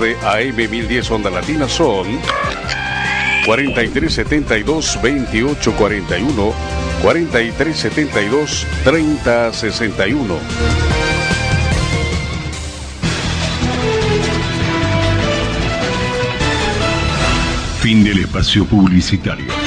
de AM 1010 Onda Latina son 4372 2841 4372 3061. Fin del espacio publicitario.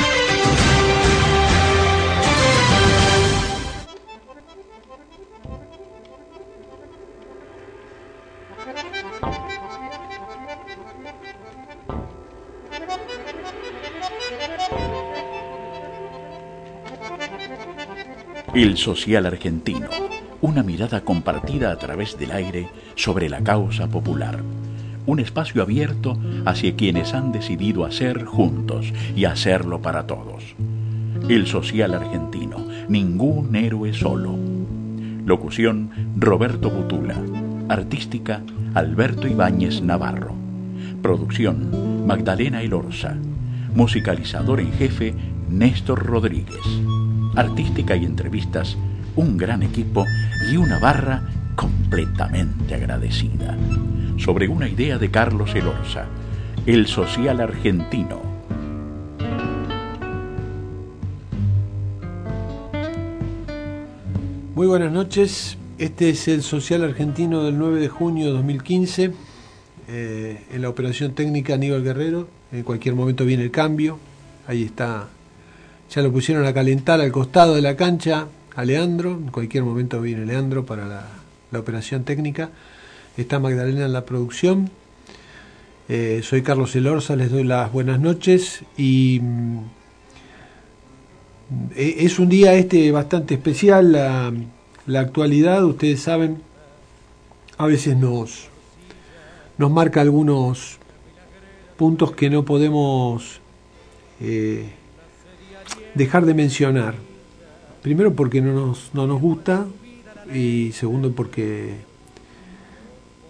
El social argentino, una mirada compartida a través del aire sobre la causa popular. Un espacio abierto hacia quienes han decidido hacer juntos y hacerlo para todos. El social argentino, ningún héroe solo. Locución Roberto Butula. Artística Alberto Ibáñez Navarro. Producción Magdalena Elorza. Musicalizador en jefe Néstor Rodríguez artística y entrevistas, un gran equipo y una barra completamente agradecida. Sobre una idea de Carlos Elorza, el social argentino. Muy buenas noches, este es el social argentino del 9 de junio de 2015. Eh, en la operación técnica Aníbal Guerrero, en cualquier momento viene el cambio, ahí está ya lo pusieron a calentar al costado de la cancha a Leandro. En cualquier momento viene Leandro para la, operación técnica. Está Magdalena en la producción. Eh, soy Carlos Elorza, les doy las buenas noches y mm, e, es un día este bastante especial, la, la, actualidad, ustedes saben, a veces nos, nos marca algunos puntos que no podemos eh, dejar de mencionar. Primero porque no nos, no nos gusta y segundo porque,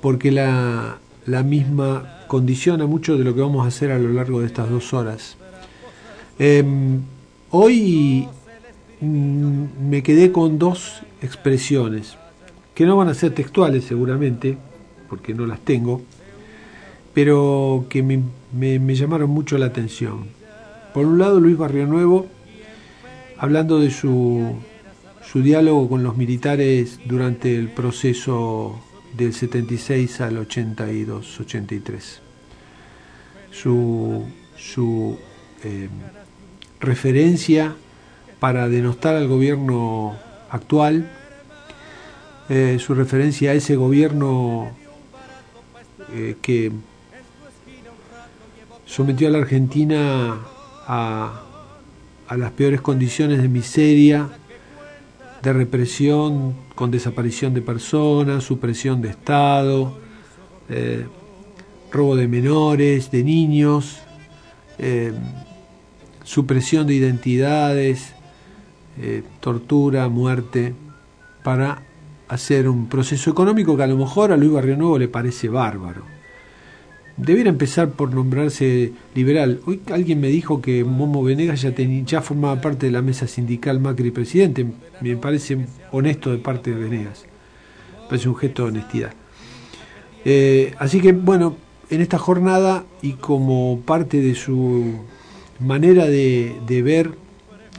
porque la, la misma condiciona mucho de lo que vamos a hacer a lo largo de estas dos horas. Em, hoy mm, me quedé con dos expresiones que no van a ser textuales seguramente, porque no las tengo, pero que me, me, me llamaron mucho la atención. Por un lado, Luis Barrio Nuevo hablando de su, su diálogo con los militares durante el proceso del 76 al 82, 83. Su, su eh, referencia para denostar al gobierno actual, eh, su referencia a ese gobierno eh, que sometió a la Argentina a a las peores condiciones de miseria, de represión, con desaparición de personas, supresión de Estado, eh, robo de menores, de niños, eh, supresión de identidades, eh, tortura, muerte, para hacer un proceso económico que a lo mejor a Luis Barrio Nuevo le parece bárbaro debiera empezar por nombrarse liberal. Hoy alguien me dijo que Momo Venegas ya, ya formaba parte de la mesa sindical Macri presidente. Me parece honesto de parte de Venegas. Me parece un gesto de honestidad. Eh, así que, bueno, en esta jornada y como parte de su manera de, ver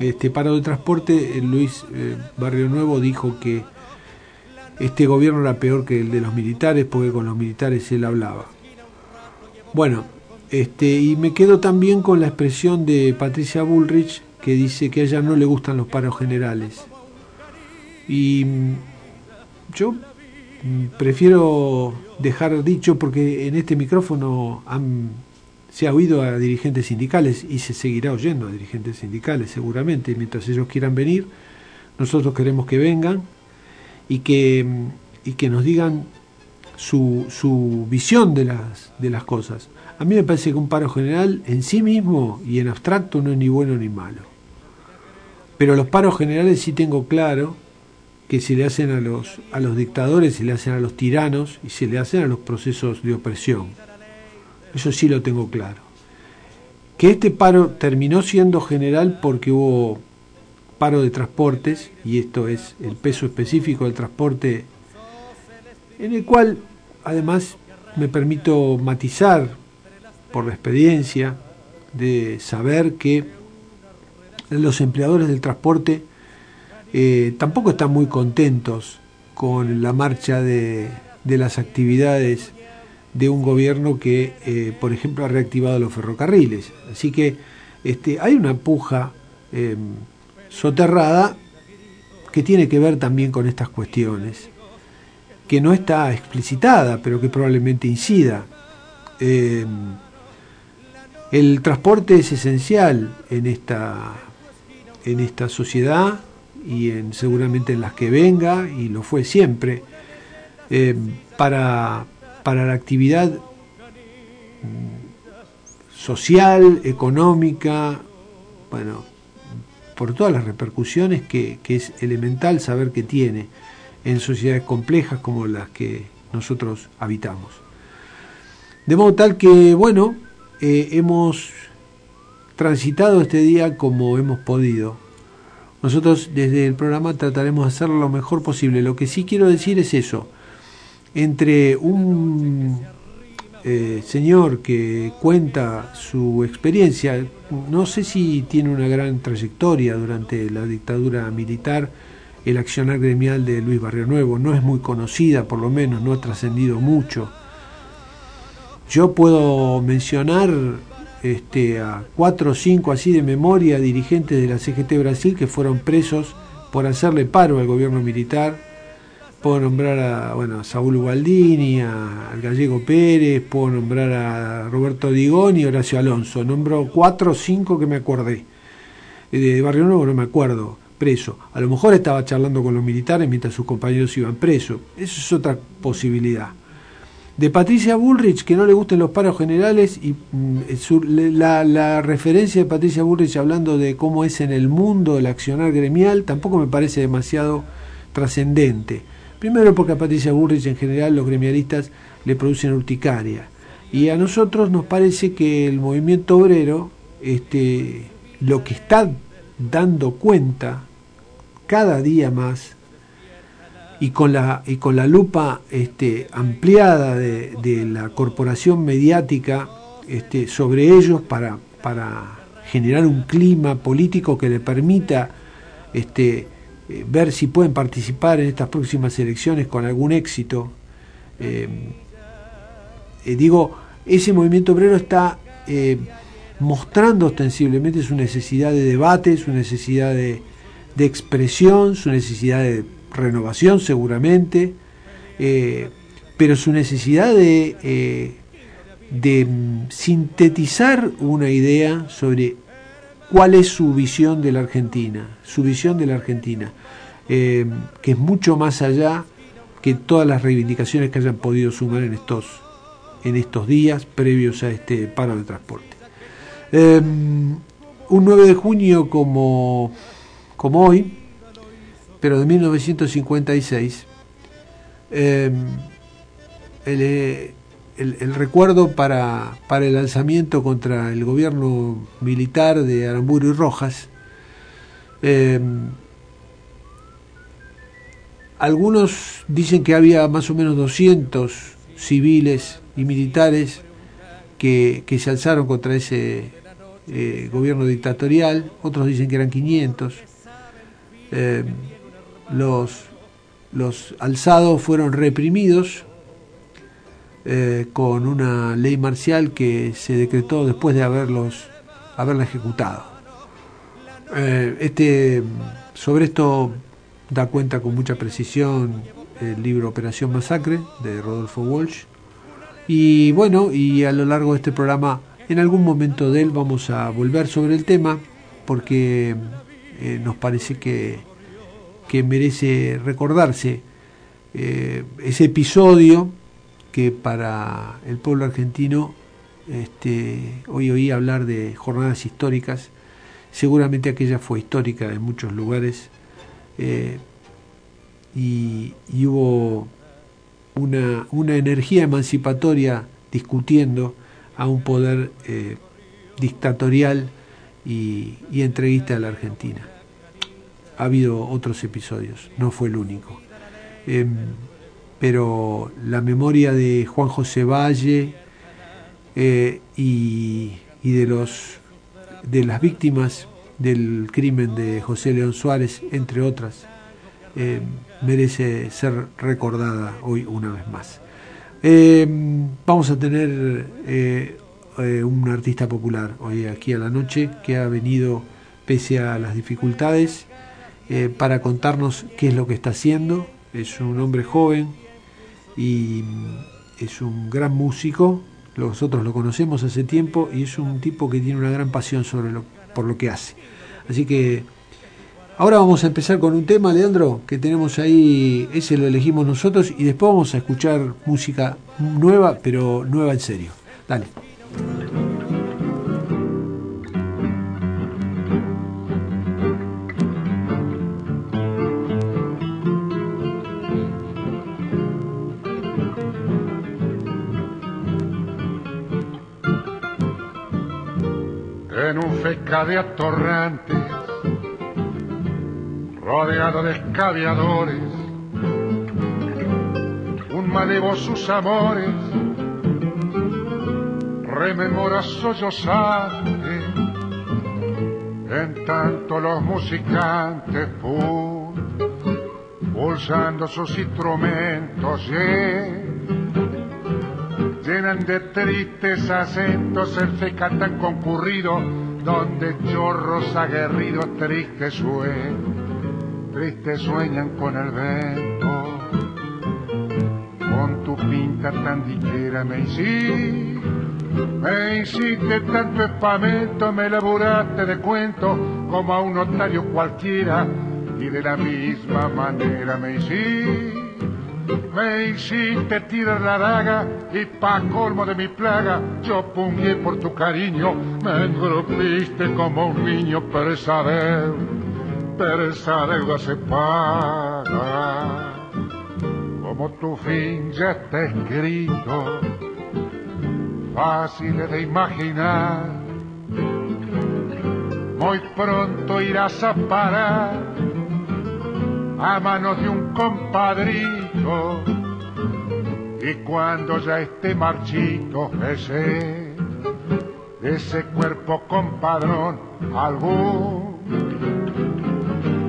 este paro de transporte, Luis eh, Barrio Nuevo dijo que este gobierno era peor que el de los militares porque con los militares él hablaba. Bueno, este, y me quedo también con la expresión de Patricia Bullrich que dice que a ella no le gustan los paros generales. Y mm, yo mm, prefiero dejar dicho, porque en este micrófono se ha oído a dirigentes sindicales y se seguirá oyendo a dirigentes sindicales seguramente, mientras ellos quieran venir, nosotros queremos que vengan y que, mm, y que nos digan su, su visión de las, de las cosas. A mí me parece que un paro general en sí mismo y en abstracto no es ni bueno ni malo. Pero los paros generales sí tengo claro que se le hacen a los, a los dictadores, se le hacen a los tiranos y se le hacen a los procesos de opresión. Eso sí lo tengo claro. Que este paro terminó siendo general porque hubo paro de transportes, y esto es el peso específico del transporte en el cual además me permito matizar por la experiencia de saber que los empleadores del transporte eh, tampoco están muy contentos con la marcha de, las actividades de un gobierno que, eh, por ejemplo, ha reactivado los ferrocarriles. Así que este, hay una puja em, soterrada que tiene que ver también con estas cuestiones, que no está explicitada, pero que probablemente incida. Em, el transporte es esencial en esta, en esta sociedad y en, seguramente en las que venga, y lo fue siempre, eh, para, para la actividad mm, social, económica, bueno, por todas las repercusiones que, que, es elemental saber que tiene en sociedades complejas como las que nosotros habitamos. De modo tal que, bueno, eh, hemos transitado este día como hemos podido. Nosotros desde el programa trataremos de hacerlo lo mejor posible. Lo que sí quiero decir es eso. Entre un eh, señor que cuenta su experiencia, no sé si tiene una gran trayectoria durante la dictadura militar, el accionar gremial de Luis Barrio Nuevo, no es muy conocida, por lo menos no ha trascendido mucho yo puedo mencionar este, a cuatro o cinco así de memoria dirigentes de la CGT Brasil que fueron presos por hacerle paro al gobierno militar. Puedo nombrar a, bueno, a Saúl Ubaldini, al gallego Pérez, puedo nombrar a Roberto Digón y Horacio Alonso. Nombro cuatro o cinco que me acordé. De Barrio Nuevo no me acuerdo, preso. A lo mejor estaba charlando con los militares mientras sus compañeros iban presos. Eso es otra posibilidad de Patricia Bullrich, que no le gusten los paros generales, y mm, la, referencia de Patricia Bullrich hablando de cómo es en el mundo el accionar gremial, tampoco me parece demasiado trascendente. Primero porque a Patricia Bullrich en general los gremialistas le producen urticaria. Y a nosotros nos parece que el movimiento obrero, este, lo que está dando cuenta cada día más y con la, y con la lupa este, ampliada de, la corporación mediática este, sobre ellos para, para generar un clima político que le permita este, eh, ver si pueden participar en estas próximas elecciones con algún éxito. Eh, eh, digo, ese movimiento obrero está mostrando ostensiblemente su necesidad de debate, su necesidad de, expresión, su necesidad de renovación seguramente, eh, pero su necesidad de, eh, de sintetizar una idea sobre cuál es su visión de la Argentina, su visión de la Argentina, eh, que es mucho más allá que todas las reivindicaciones que hayan podido sumar en estos, en estos días previos a este paro de transporte. Un 9 de junio como, como hoy, pero de 1956, em, eh, el, recuerdo para, para, el alzamiento contra el gobierno militar de Aramburu y Rojas, em, algunos dicen que había más o menos 200 civiles y militares que, se alzaron contra ese eh, gobierno dictatorial, otros dicen que eran 500 los, los alzados fueron reprimidos eh, con una ley marcial que se decretó después de haberlos haberla ejecutado. Eh, este, sobre esto da cuenta con mucha precisión el libro Operación Masacre de Rodolfo Walsh. Y bueno, y a lo largo de este programa, en algún momento de él vamos a volver sobre el tema, porque eh, nos parece que que merece recordarse eh, ese episodio que para el pueblo argentino, este, hoy oí hablar de jornadas históricas, seguramente aquella fue histórica en muchos lugares, eh, y, hubo una, una, energía emancipatoria discutiendo a un poder eh, dictatorial y, y entreguista a la ha habido otros episodios, no fue el único. Em, pero la memoria de Juan José Valle eh, y, de, los, de las víctimas del crimen de José León Suárez, entre otras, eh, merece ser recordada hoy una vez más. Eh, vamos a tener un artista popular hoy aquí a la noche que ha venido pese a las dificultades para contarnos qué es lo que está haciendo. Es un hombre joven y es un gran músico nosotros lo conocemos hace tiempo y es un tipo que tiene una gran pasión sobre lo, por lo que hace. Así que ahora vamos a empezar con un tema, Leandro, que tenemos ahí, ese lo elegimos nosotros y después vamos a escuchar música nueva, pero nueva en serio. Dale. de atorrantes, de escaviadores, un malevo sus amores, rememora sollozante, en tanto los musicantes pulsando sus instrumentos, llenan de tristes acentos el fe tan concurrido donde chorros aguerridos tristes sueñan, tristes sueñan con el vento. Con tu pinta tan diquera me hiciste, me hiciste tanto espamento, me laburaste de cuento como a un notario cualquiera y de la misma manera me hiciste me hiciste tirar la daga y pa' colmo de mi plaga yo pungué por tu cariño, me engrupiste como un niño, pero deuda, pero esa deuda se paga. Como tu fin ya está escrito, fácil de imaginar, muy pronto irás a parar a manos de un compadrito y cuando ya esté marchito ese, ese cuerpo compadrón, algún,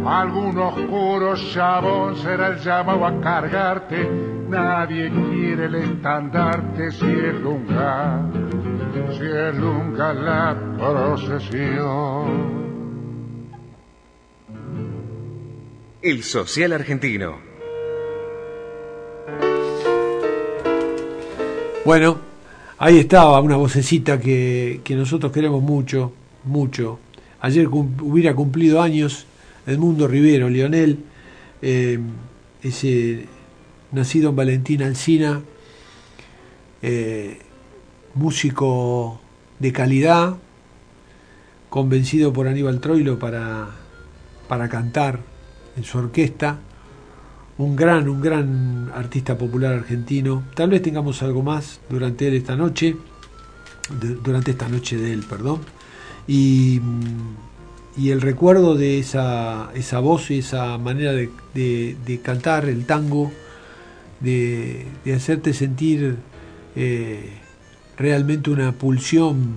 algún oscuro chabón será el llamado a cargarte, nadie quiere el estandarte si es lunga, si es lunga la procesión. El social argentino Bueno, ahí estaba una vocecita que, nosotros queremos mucho, mucho. Ayer hubiera cumplido años Edmundo Rivero, Lionel, eh, ese nacido en Valentina Alcina, eh, músico de calidad, convencido por Aníbal Troilo para, para cantar en su orquesta un gran, un gran artista popular argentino. Tal vez tengamos algo más durante él esta noche, durante esta noche de él, perdón. Y, y el recuerdo de esa, esa voz y esa manera de, de, cantar el tango, de, hacerte sentir eh, realmente una pulsión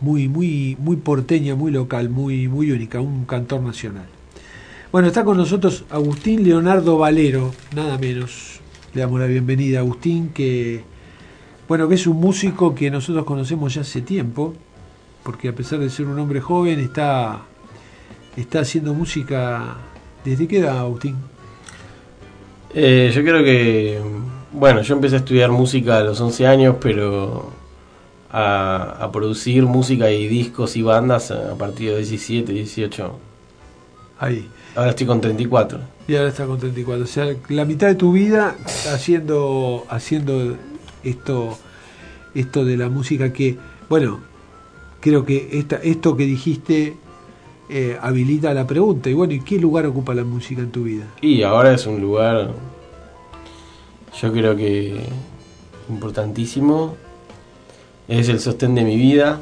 muy, muy, muy porteña, muy local, muy, muy única, un cantor nacional. Bueno, está con nosotros Agustín Leonardo Valero, nada menos. Le damos la bienvenida a Agustín, que, bueno, que es un músico que nosotros conocemos ya hace tiempo, porque a pesar de ser un hombre joven, está, está haciendo música. ¿Desde qué edad, Agustín? Eh, yo creo que, bueno, yo empecé a estudiar música a los 11 años, pero a, a producir música y discos y bandas a partir de 17, 18. Ahí. Ahora estoy con 34. Y ahora está con 34. O sea, la mitad de tu vida haciendo, haciendo esto, esto de la música que, bueno, creo que esta, esto que dijiste eh, habilita la pregunta. Y bueno, ¿y qué lugar ocupa la música en tu vida? Y ahora es un lugar, yo creo que importantísimo. Es el sostén de mi vida,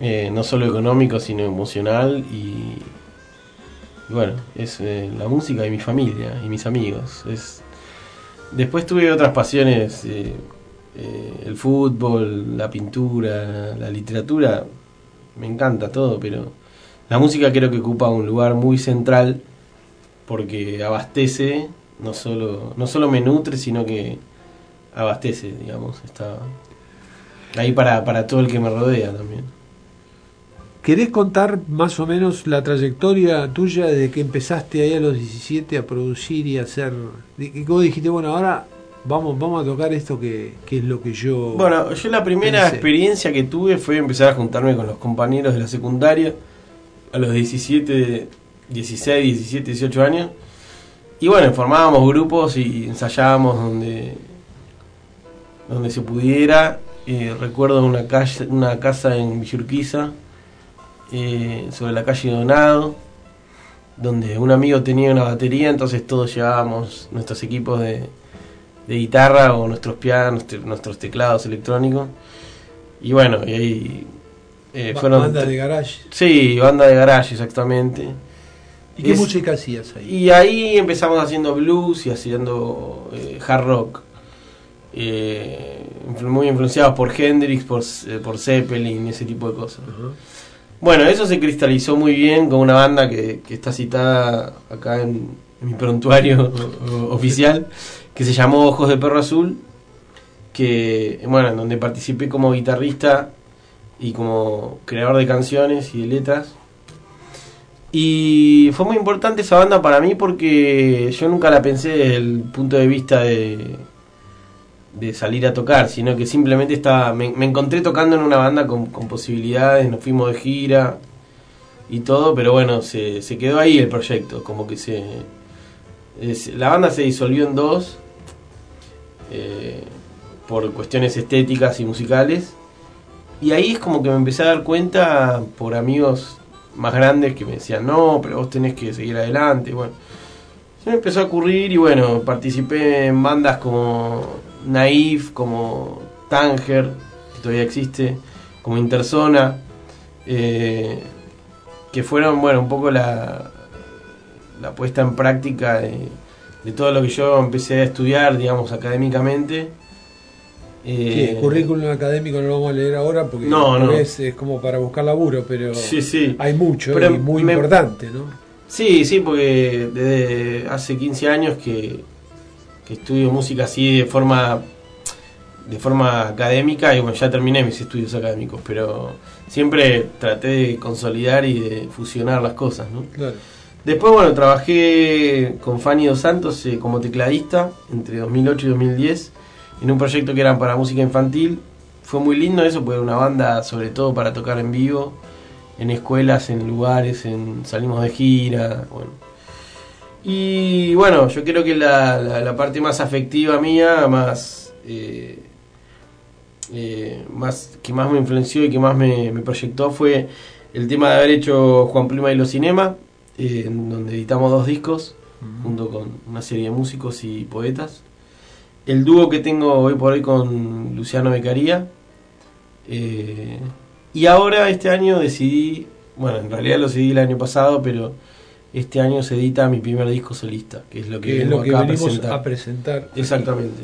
eh, no solo económico, sino emocional y bueno, es eh, la música de mi familia y mis amigos. Es Después tuve otras pasiones, eh, el fútbol, la pintura, la literatura, me encanta todo, pero la música creo que ocupa un lugar muy central porque abastece, no solo, no solo me nutre, sino que abastece, digamos, está ahí para, para todo el que me rodea también. ¿Querés contar más o menos la trayectoria tuya desde que empezaste ahí a los 17 a producir y hacer... Y vos dijiste, bueno, ahora vamos, vamos a tocar esto que, que es lo que yo... Bueno, yo la primera pensé. experiencia que tuve fue empezar a juntarme con los compañeros de la secundaria a los 17, 16, 17, 18 años. Y bueno, formábamos grupos y ensayábamos donde, donde se pudiera. Eh, recuerdo una, calle, una casa en Villurquiza, eh, sobre la calle Donado, donde un amigo tenía una batería, entonces todos llevábamos nuestros equipos de, de guitarra o nuestros pianos, te- nuestros teclados electrónicos. Y bueno, y ahí eh, Ba- fueron... banda de garage. Sí, banda de garage, exactamente. ¿Y qué Es- música hacías ahí? Y ahí empezamos haciendo blues y haciendo eh, hard rock. Eh, muy influenciados por Hendrix, por, por Zeppelin, ese tipo de cosas. Bueno, eso se cristalizó muy bien con una banda que, que está citada acá en, en mi prontuario oficial, que se llamó Ojos de Perro Azul, que, bueno, en donde participé como guitarrista y como creador de canciones y de letras. Y fue muy importante esa banda para mí porque yo nunca la pensé desde el punto de vista de, de salir a tocar, sino que simplemente estaba, me, me encontré tocando en una banda con, posibilidades, nos fuimos de gira y todo, pero bueno, se, se quedó ahí el proyecto, como que se... la banda se disolvió en dos eh, por cuestiones estéticas y musicales. Y ahí es como que me empecé a dar cuenta por amigos más grandes que me decían, no, pero vos tenés que seguir adelante. Bueno, se me empezó a ocurrir y bueno, participé en bandas como Naif, como Tanger, que todavía existe, como Interzona, eh, que fueron, bueno, un poco la, la puesta en práctica de, de todo lo que yo empecé a estudiar, digamos, académicamente. Sí, Eh, el currículum académico no lo vamos a leer ahora porque No, no. Es, es como para buscar laburo, pero Sí, sí. hay mucho Pero y muy me- importante, ¿no? Sí, sí, porque desde hace 15 años que, que estudio música así de forma de forma académica y bueno, ya terminé mis estudios académicos, pero siempre traté de consolidar y de fusionar las cosas, ¿no? Claro. Después, bueno, trabajé con Fanny Dos Santos eh, como tecladista entre 2008 y 2010 en un proyecto que era para música infantil. Fue muy lindo eso, porque era una banda sobre todo para tocar en vivo, en escuelas, en lugares, en salimos de gira, bueno. Y bueno, yo creo que la, parte más afectiva mía, más, eh, eh, más que más me influenció y que más me, me proyectó fue el tema de haber hecho Juan Pluma y los Cinema, eh, en donde editamos dos discos junto con una serie de músicos y poetas. El dúo que tengo hoy por hoy con Luciano Becaría. eh, y ahora este año decidí, bueno, en realidad lo decidí el año pasado, pero este año se edita mi primer disco solista, que es lo que, Que es lo que a venimos presentar. a presentar. Exactamente.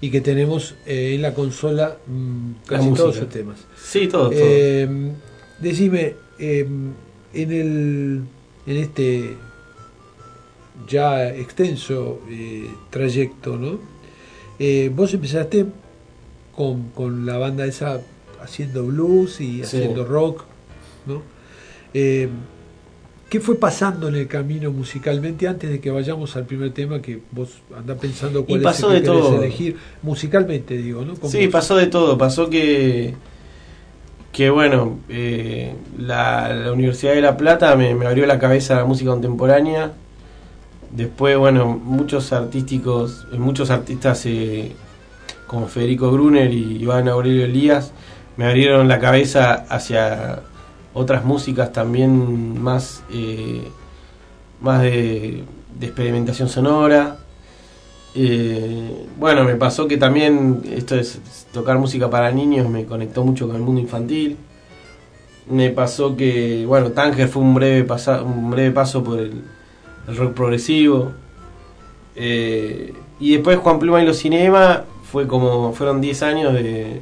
Y que tenemos eh, en la consola mm, La casi todos sus temas. Sí, todo, todo. Eh, decime, eh, en, el, en este ya extenso eh, trayecto, ¿no? Eh, vos empezaste con, con la banda esa haciendo blues y Sí. haciendo rock, ¿no? Eh, ¿Qué fue pasando en el camino musicalmente antes de que vayamos al primer tema que vos andás pensando cuál pasó es el que de todo. elegir? Musicalmente digo, ¿no? Sí, pasó de todo. Pasó que, que bueno, eh, la, la Universidad de La Plata me, abrió la cabeza a la música contemporánea. Después, bueno, muchos artísticos, eh, muchos artistas eh, como Federico Gruner y Iván Aurelio Elías me abrieron la cabeza hacia otras músicas también más, eh, más de, de experimentación sonora. Eh, bueno, me pasó que también esto es tocar música para niños me conectó mucho con el mundo infantil. Me pasó que, bueno, Tanger fue un breve, pasa, un breve paso por el, rock progresivo. Eh, y después Juan Pluma y los Cinema fue como, fueron 10 años de,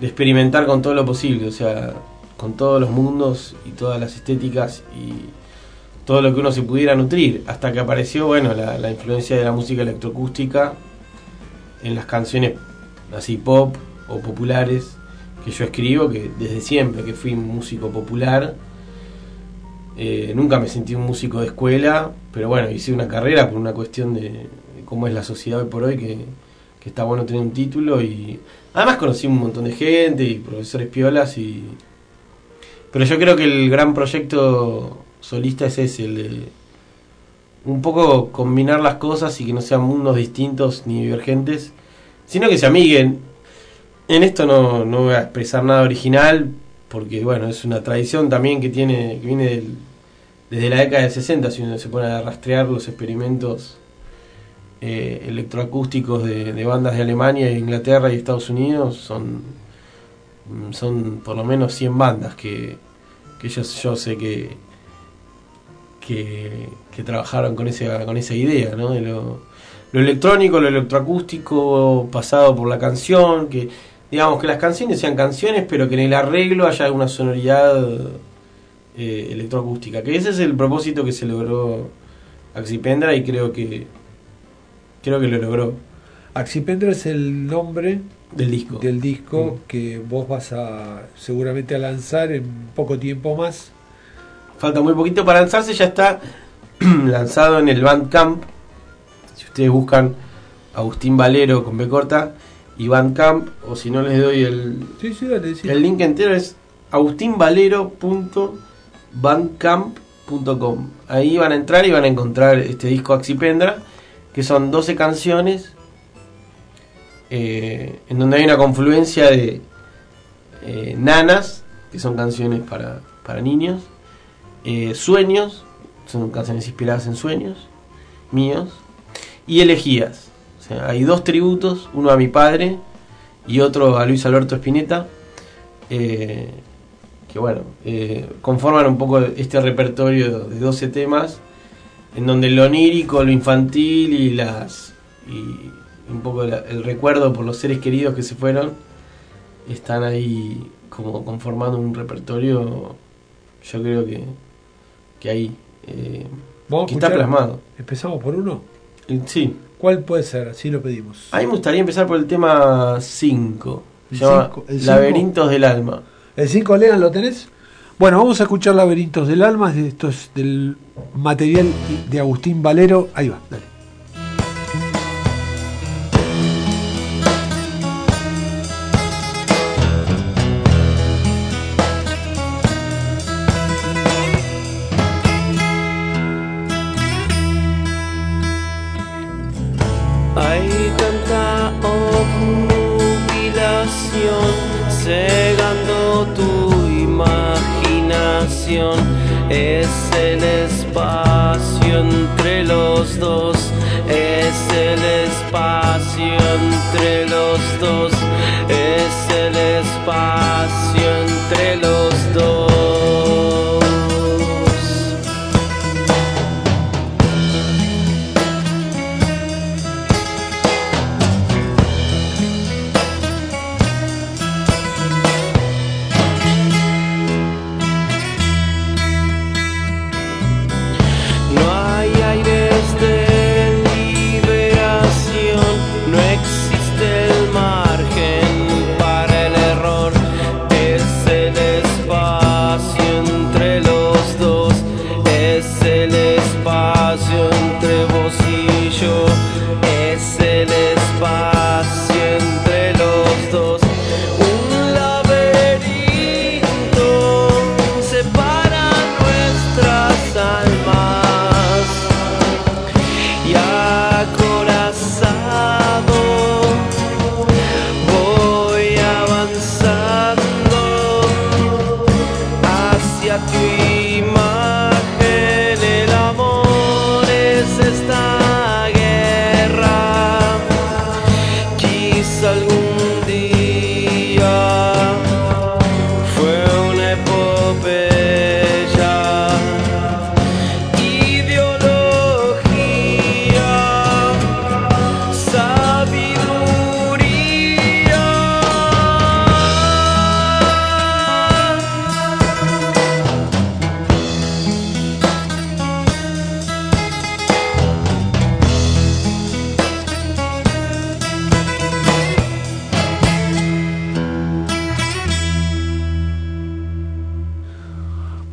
de experimentar con todo lo posible, o sea, con todos los mundos y todas las estéticas y todo lo que uno se pudiera nutrir, hasta que apareció, bueno, la, influencia de la música electroacústica en las canciones así pop o populares que yo escribo, que desde siempre que fui músico popular, eh, nunca me sentí un músico de escuela, pero bueno, hice una carrera por una cuestión de, de cómo es la sociedad hoy por hoy, que, que está bueno tener un título y además conocí un montón de gente y profesores piolas y... Pero yo creo que el gran proyecto solista es ese, el de un poco combinar las cosas y que no sean mundos distintos ni divergentes, sino que se amiguen. En esto no, no voy a expresar nada original, porque bueno, es una tradición también que tiene, que viene del- desde la década del 60, si uno se pone a rastrear los experimentos eh, electroacústicos de, bandas de Alemania, Inglaterra y Estados Unidos, son, son por lo menos 100 bandas que, que yo, yo sé que, que, que trabajaron con esa, con esa idea, ¿no? De lo, lo electrónico, lo electroacústico pasado por la canción, que digamos que las canciones sean canciones, pero que en el arreglo haya una sonoridad eh, electroacústica, que ese es el propósito que se logró Axipendra y creo que creo que lo logró Axipendra es el nombre del disco. del disco Mm. que vos vas a seguramente a lanzar en poco tiempo más. Falta muy poquito para lanzarse, ya está lanzado en el Bandcamp. Si ustedes buscan Agustín Valero con B corta y Bandcamp, o si no les doy el, Sí, sí, dale, sí. el link entero es agustinvalero.bandcamp.com. Ahí van a entrar y van a encontrar este disco Axipendra, que son 12 canciones, eh, en donde hay una confluencia de eh, nanas, que son canciones para, para niños, eh, sueños, son canciones inspiradas en sueños míos, y elegías. O sea, hay dos tributos, uno a mi padre y otro a Luis Alberto Spinetta, eh, que bueno, eh, conforman un poco este repertorio de 12 temas, en donde lo onírico, lo infantil y las y un poco el recuerdo por los seres queridos que se fueron están ahí como conformando un repertorio, yo creo que, que ahí, eh, ¿Vamos a que está plasmado. ¿Empezamos por uno? Sí, ¿Cuál puede ser? Así lo pedimos. a mí me gustaría empezar por el tema 5, El se llama cinco, el cinco. Laberintos del Alma. ¿El 5 Lean lo tenés? Bueno, vamos a escuchar Laberintos del Alma. Esto es del material de Agustín Valero. Ahí va, dale. Espacio entre los dos. Es el espacio entre los dos.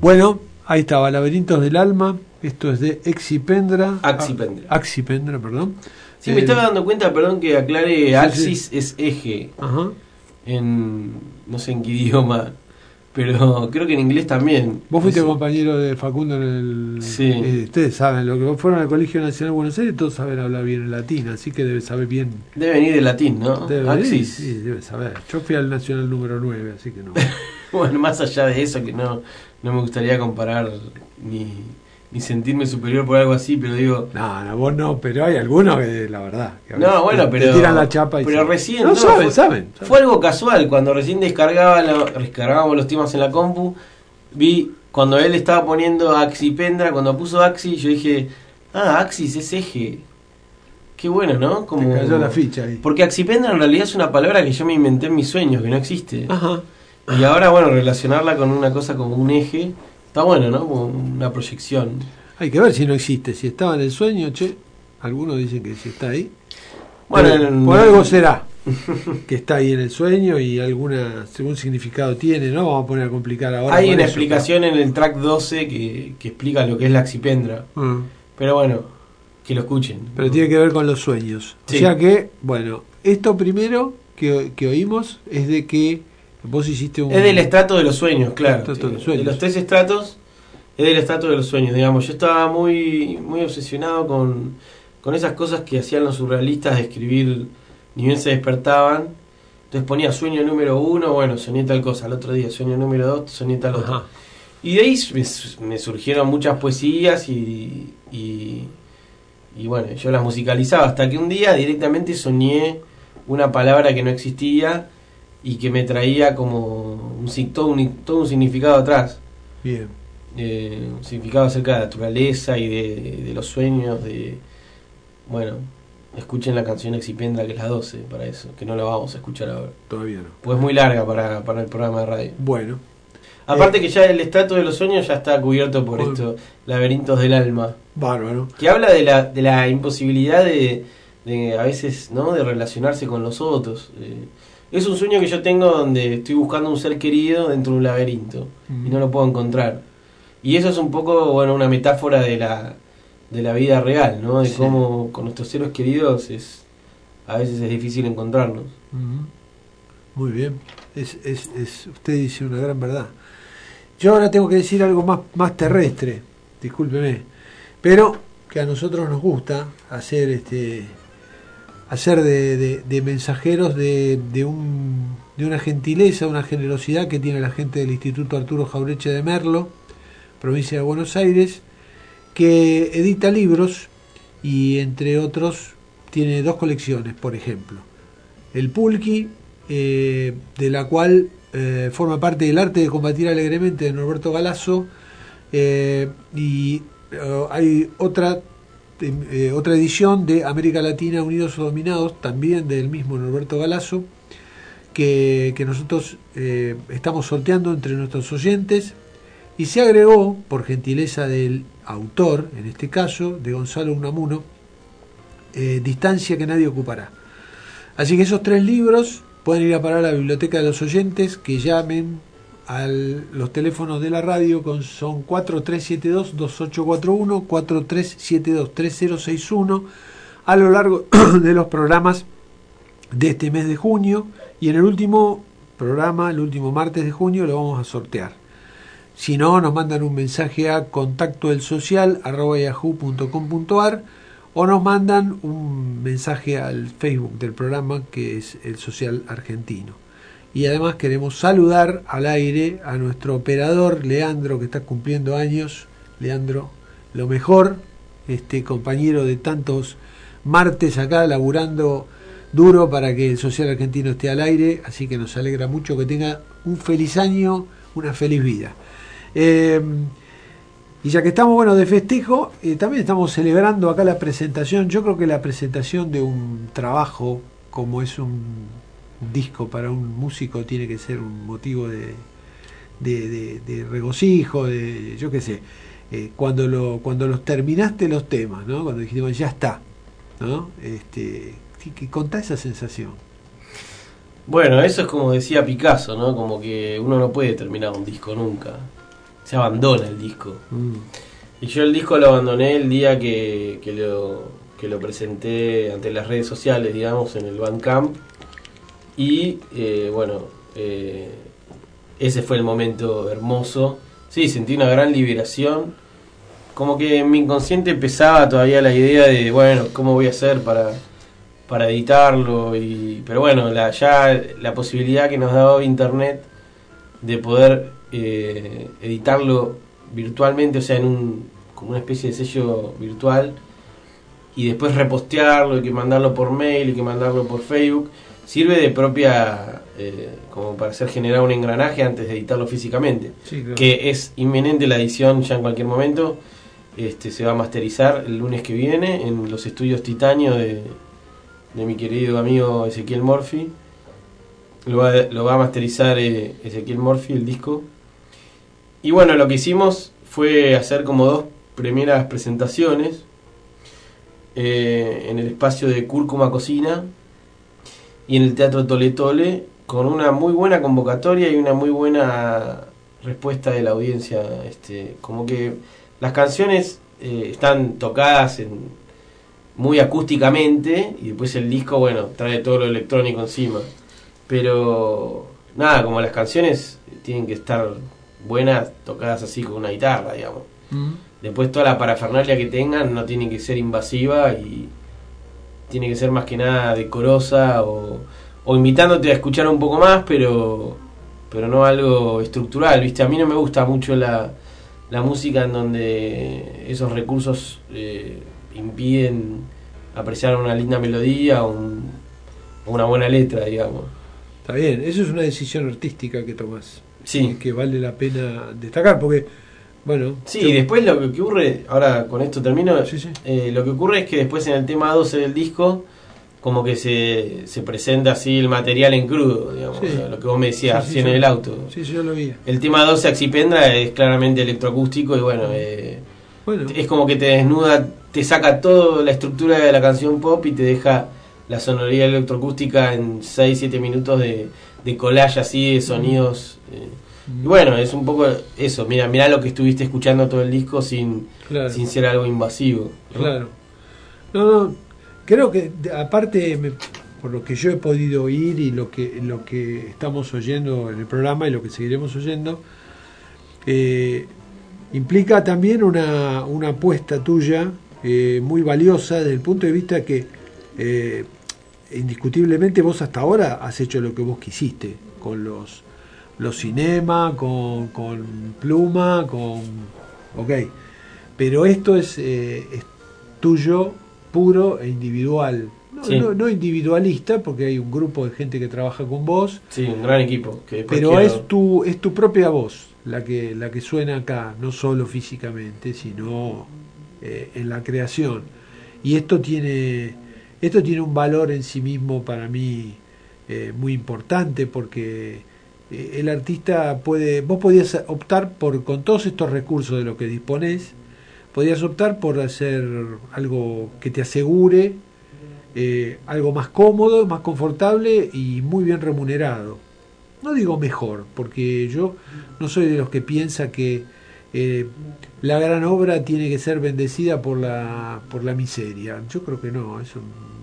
Bueno, ahí estaba, Laberintos del Alma. Esto es de Exipendra. Axipendra. Ah, Axipendra, perdón. Sí, me estaba dando cuenta, perdón que aclare, sí. axis es eje. Ajá. En. no sé en qué idioma. Pero creo que en inglés también. Vos fuiste compañero de Facundo en el. Sí. eh, ustedes saben, lo que fueron al Colegio Nacional de Buenos Aires, todos saben hablar bien el latín, así que debe saber bien. Debe venir del latín, ¿no? Debe, Axis. Sí, debe saber. Yo fui al Nacional número 9, así que no. Bueno, más allá de eso, que no, no me gustaría comparar ni, ni sentirme superior por algo así, pero digo. No, no, vos no, pero hay algunos que, la verdad. que No, bueno, pero. Te tiran la chapa y Pero recién. No, no, saben, fue, saben, saben. Fue algo casual. Cuando recién descargaba descargábamos los temas en la compu, vi cuando él estaba poniendo Axipendra, cuando puso Axi, yo dije, ah, Axis es eje. Qué bueno, ¿no? Como, Te cayó la ficha ahí. Porque Axipendra en realidad es una palabra que yo me inventé en mis sueños, que no existe. Ajá. Y ahora, bueno, relacionarla con una cosa como un eje, está bueno, ¿no? Como una proyección. Hay que ver si no existe. Si estaba en el sueño, che. Algunos dicen que si está ahí. Bueno, Pero en- por algo será que está ahí en el sueño y alguna según significado tiene, ¿no? Vamos a poner a complicar ahora. Hay una eso, explicación en el track 12 que, que explica lo que es la Axipendra. pero- Ah, Pero bueno, que lo escuchen. pero tiene que ver con los sueños. Sí. O sea que, bueno, esto primero que, que oímos es de que vos hiciste un. Es del estrato de los sueños, claro. Estrato de los Sí, sueños. De los tres estratos, es del estrato de los sueños, digamos. Yo estaba muy, muy obsesionado con, con esas cosas que hacían los surrealistas de escribir, ni bien se despertaban. Entonces ponía sueño número uno, bueno, soñé tal cosa. Al otro día, sueño número dos, soñé tal. Ajá. Y de ahí me, me surgieron muchas poesías y, y, y bueno, yo las musicalizaba hasta que un día directamente soñé una palabra que no existía y que me traía como un, todo, un, todo un significado atrás. Bien. Eh, un significado acerca de la naturaleza y de, de los sueños, de... Bueno, escuchen la canción Exipendra que es la 12 para eso, que no la vamos a escuchar ahora. Todavía no. Pues es muy larga para, para el programa de radio. Bueno. Aparte que ya el estrato de los sueños ya está cubierto por Bueno. estos laberintos del alma, Bárbaro. que habla de la, de la imposibilidad de, de a veces, ¿no? De relacionarse con los otros. Eh, es un sueño que yo tengo donde estoy buscando un ser querido dentro de un laberinto y no lo puedo encontrar. Y eso es un poco, bueno, una metáfora de la, de la vida real, ¿no? De Sí. cómo con nuestros seres queridos es a veces es difícil encontrarnos. Muy bien. Es, es, es, usted dice una gran verdad. Yo ahora tengo que decir algo más, más terrestre, discúlpeme, pero que a nosotros nos gusta hacer este hacer de, de- mensajeros de una gentileza, una generosidad que tiene la gente del Instituto Arturo Jaureche de Merlo, provincia de Buenos Aires, que edita libros y entre otros tiene dos colecciones, por ejemplo. El Pulqui, eh, de la cual eh, forma parte del arte de combatir alegremente de Norberto Galazo, eh, y eh, hay otra, eh, otra edición de América Latina Unidos o Dominados, también del mismo Norberto Galazo, que, que nosotros eh, estamos sorteando entre nuestros oyentes, y se agregó, por gentileza del autor, en este caso, de Gonzalo Unamuno, eh, Distancia que nadie ocupará. Así que esos tres libros pueden ir a parar a la biblioteca de los oyentes, que llamen a los teléfonos de la radio, con, son 4372-2841, 4372-3061, a lo largo de los programas de este mes de junio, y en el último programa, el último martes de junio, lo vamos a sortear. Si no, nos mandan un mensaje a contacto del social yahoo.com.ar o nos mandan un mensaje al Facebook del programa que es el Social Argentino. Y además queremos saludar al aire a nuestro operador Leandro que está cumpliendo años. Leandro, lo mejor, este compañero de tantos martes acá laburando duro para que el Social Argentino esté al aire, así que nos alegra mucho que tenga un feliz año, una feliz vida. Eh, y ya que estamos bueno de festejo, eh, también estamos celebrando acá la presentación. Yo creo que la presentación de un trabajo como es un disco para un músico tiene que ser un motivo de, de, de- de regocijo, de yo qué sé. Eh, cuando lo cuando los terminaste los temas, ¿no? Cuando dijiste bueno, ya está, ¿no? Este, que contá esa sensación. Bueno, eso es como decía Picasso, ¿no? Como que uno no puede terminar un disco nunca. se abandona el disco. Mm. Y yo el disco lo abandoné el día que, que lo, que lo presenté ante las redes sociales, digamos, en el Bandcamp. Y eh, bueno, eh, ese fue el momento hermoso. Sí, sentí una gran liberación. Como que en mi inconsciente pesaba todavía la idea de, bueno, ¿cómo voy a hacer para, para editarlo? Y, pero bueno, la, ya la posibilidad que nos daba Internet de poder eh, editarlo virtualmente, o sea, en un, como una especie de sello virtual, y después repostearlo, y que mandarlo por mail, y que mandarlo por Facebook, sirve de propia, eh, como para hacer generar un engranaje antes de editarlo físicamente, Sí, claro. que es inminente la edición ya en cualquier momento, este se va a masterizar el lunes que viene en los estudios Titanio de, de mi querido amigo Ezequiel Morphy. Lo va, lo va a masterizar eh, Ezequiel Morphy, el disco. Y bueno, lo que hicimos fue hacer como dos primeras presentaciones eh, en el espacio de Cúrcuma Cocina y en el Teatro Tole Tole con una muy buena convocatoria y una muy buena respuesta de la audiencia. Este, como que las canciones eh, están tocadas en, muy acústicamente y después el disco, bueno, trae todo lo electrónico encima. Pero nada, como las canciones tienen que estar buenas tocadas así con una guitarra, digamos. Después toda la parafernalia que tengan no tiene que ser invasiva y tiene que ser más que nada decorosa o, o invitándote a escuchar un poco más, pero pero no algo estructural, ¿viste? A mí no me gusta mucho la, la música en donde esos recursos eh, impiden apreciar una linda melodía o, un- o una buena letra, digamos. Está bien, eso es una decisión artística que tomás. Sí. que vale la pena destacar, porque, bueno. Sí, yo- y después lo que ocurre, ahora con esto termino, Sí, sí. eh, lo que ocurre es que después en el tema 12 del disco, como que se, se presenta así el material en crudo, digamos, Sí. lo que vos me decías recién en el auto. Sí, sí, yo lo vi. El tema 12 Axipendra es claramente electroacústico y bueno, eh, Bueno, es como que te desnuda, te saca toda la estructura de la canción pop y te deja la sonoridad electroacústica en 6-7 minutos de, de collage así de sonidos. eh. Y bueno, es un poco eso, mira, mira lo que estuviste escuchando todo el disco sin, claro. sin ser algo invasivo. ¿no? Claro. No, no, creo que aparte, me- por lo que yo he podido oír y lo que, lo que estamos oyendo en el programa y lo que seguiremos oyendo, eh, implica también una, una apuesta tuya eh, muy valiosa desde el punto de vista que eh, indiscutiblemente vos hasta ahora has hecho lo que vos quisiste con los los cinema, con, con pluma, con... Ok, pero esto es, eh, es tuyo, puro e individual. No, Sí. no- no individualista, porque hay un grupo de gente que trabaja con vos, Sí, un gran equipo. Que pero es tu, es tu propia voz la que, la que suena acá, no solo físicamente, sino eh, en la creación. Y esto tiene, esto tiene un valor en sí mismo para mí eh, muy importante porque eh, el artista puede, vos podías optar por, con todos estos recursos de los que disponés, podías optar por hacer algo que te asegure eh, algo más cómodo, más confortable y muy bien remunerado. No digo mejor, porque yo no soy de los que piensa que eh, la gran obra tiene que ser bendecida por la, por la miseria. Yo creo que no, eso,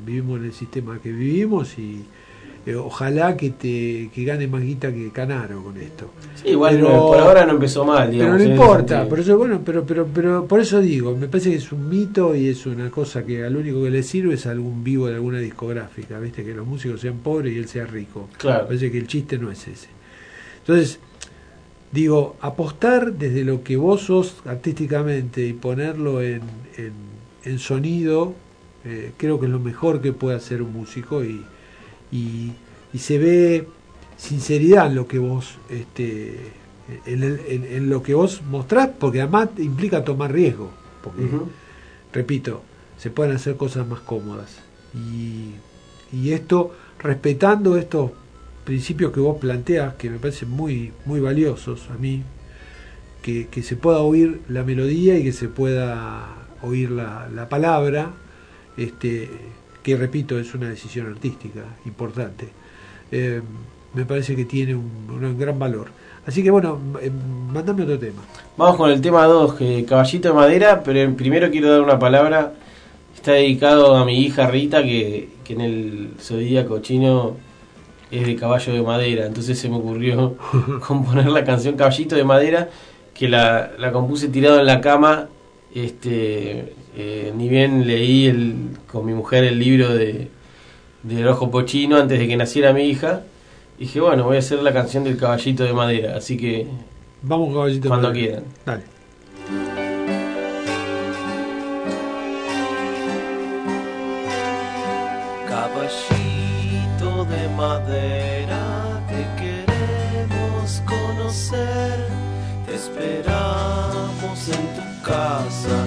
vivimos en el sistema que vivimos y eh, ojalá que te que gane más guita que Canaro con esto. Sí, igual pero- no, por ahora no empezó mal, Pero digamos. no en ese importa, por eso bueno, pero pero pero por eso digo, me parece que es un mito y es una cosa que al único que le sirve es algún vivo de alguna discográfica, ¿viste? Que los músicos sean pobres y él sea rico. Claro. Me parece que el chiste no es ese. Entonces, digo, apostar desde lo que vos sos artísticamente y ponerlo en, en, en sonido, eh, creo que es lo mejor que puede hacer un músico y, y, y se ve sinceridad en lo que vos este en, el- en- en lo que vos mostrás porque además implica tomar riesgo porque repito se pueden hacer cosas más cómodas. Y, y esto respetando estos principios que vos planteas que me parecen muy muy valiosos a mí que, que se pueda oír la melodía y que se pueda oír la, la palabra este que repito es una decisión artística importante Eh, me parece que tiene un, un gran valor. Así que bueno, eh, mandame otro tema. Vamos con el tema 2, que Caballito de Madera, pero primero quiero dar una palabra. Está dedicado a mi hija Rita, que, que en el zodíaco chino es de caballo de madera. Entonces se me ocurrió componer la canción Caballito de Madera, que la, la compuse tirado en la cama. Este, eh, ni bien leí el, con mi mujer el libro de del ojo pochino antes de que naciera mi hija. Dije, bueno, voy a hacer la canción del caballito de madera. Así que Vamos, caballito. Cuando madre. quieran. Dale. Caballito de madera, te queremos conocer, te esperamos en tu casa,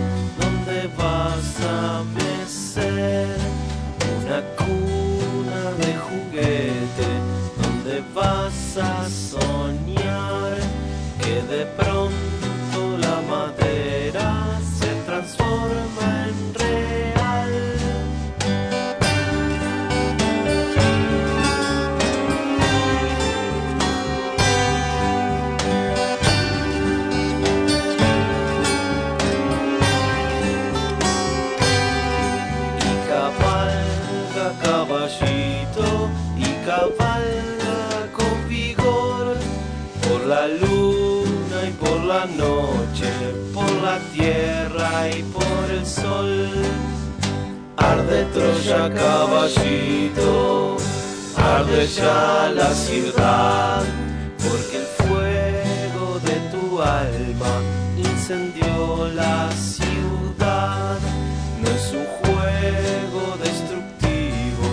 Arde Troya caballito, arde ya la ciudad, porque el fuego de tu alma incendió la ciudad. No es un juego destructivo,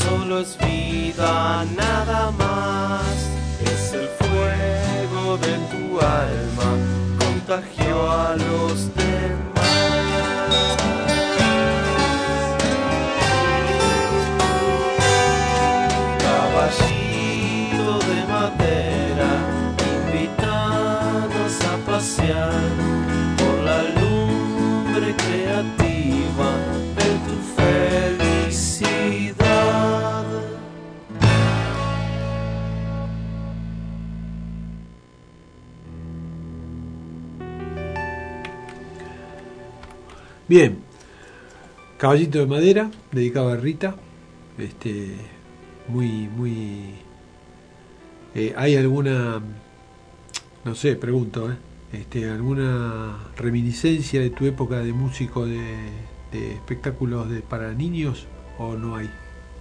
solo es vida, nada más. Es el fuego de tu alma, contagió a los demás. Bien. Caballito de madera, dedicado a Rita. Este, muy, muy. eh, ¿Hay alguna, no sé, pregunto, eh, este, alguna reminiscencia de tu época de músico de, de espectáculos de, para niños o no hay?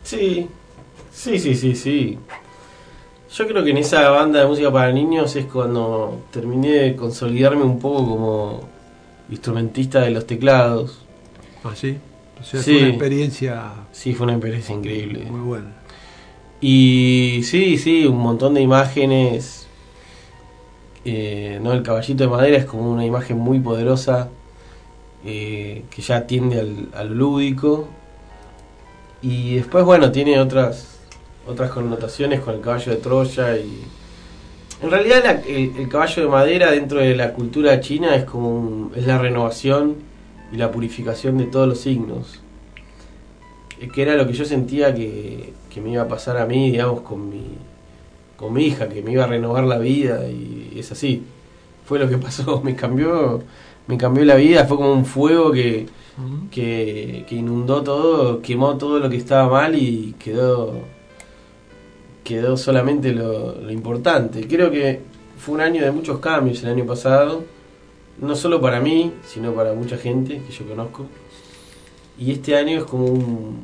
Sí, sí, sí, sí, sí. Yo creo que en esa banda de música para niños es cuando terminé de consolidarme un poco como instrumentista de los teclados. ¿Ah, sí? O sea, Sí. fue una experiencia Sí, fue una experiencia increíble. muy buena. Y sí, sí, un montón de imágenes. Eh, no, el caballito de madera es como una imagen muy poderosa eh, que ya tiende al, al lúdico. Y después, bueno, tiene otras otras connotaciones con el caballo de Troya y en realidad la- el, el caballo de madera dentro de la cultura china es como un- es la renovación y la purificación de todos los signos. Eh, que era lo que yo sentía que, que me iba a pasar a mí digamos con mi con mi hija que me iba a renovar la vida y es así. Fue lo que pasó me cambió me cambió la vida fue como un fuego que que, que inundó todo, quemó todo lo que estaba mal y quedó quedó solamente lo, importante. Creo que fue un año de muchos cambios el año pasado, no solo para mí, sino para mucha gente que yo conozco. Y este año es como un,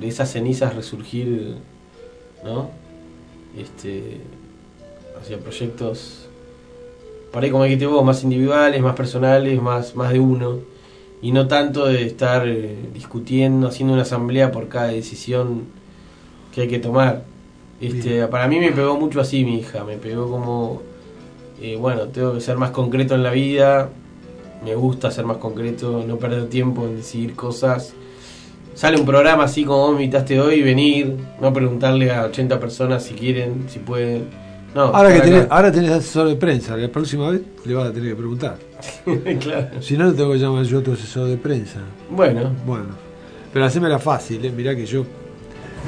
de esas cenizas resurgir, ¿no? Este, hacia proyectos, para ahí como dijiste vos, más individuales, más personales, más, más de uno y no tanto de estar eh, discutiendo, haciendo una asamblea por cada decisión que hay que tomar. Este, para mí me pegó mucho así mi hija, me pegó como, eh, bueno, tengo que ser más concreto en la vida, me gusta ser más concreto, no perder tiempo en decidir cosas. Sale un programa así como vos me invitaste hoy, venir, no preguntarle a 80 personas si quieren, si pueden. No, Ahora que tenés, acá. ahora tenés asesor de prensa, la próxima vez le vas a tener que preguntar. claro. Si no, no tengo que llamar yo a tu asesor de prensa. Bueno, Bueno, pero hacémela fácil, ¿eh? mirá que yo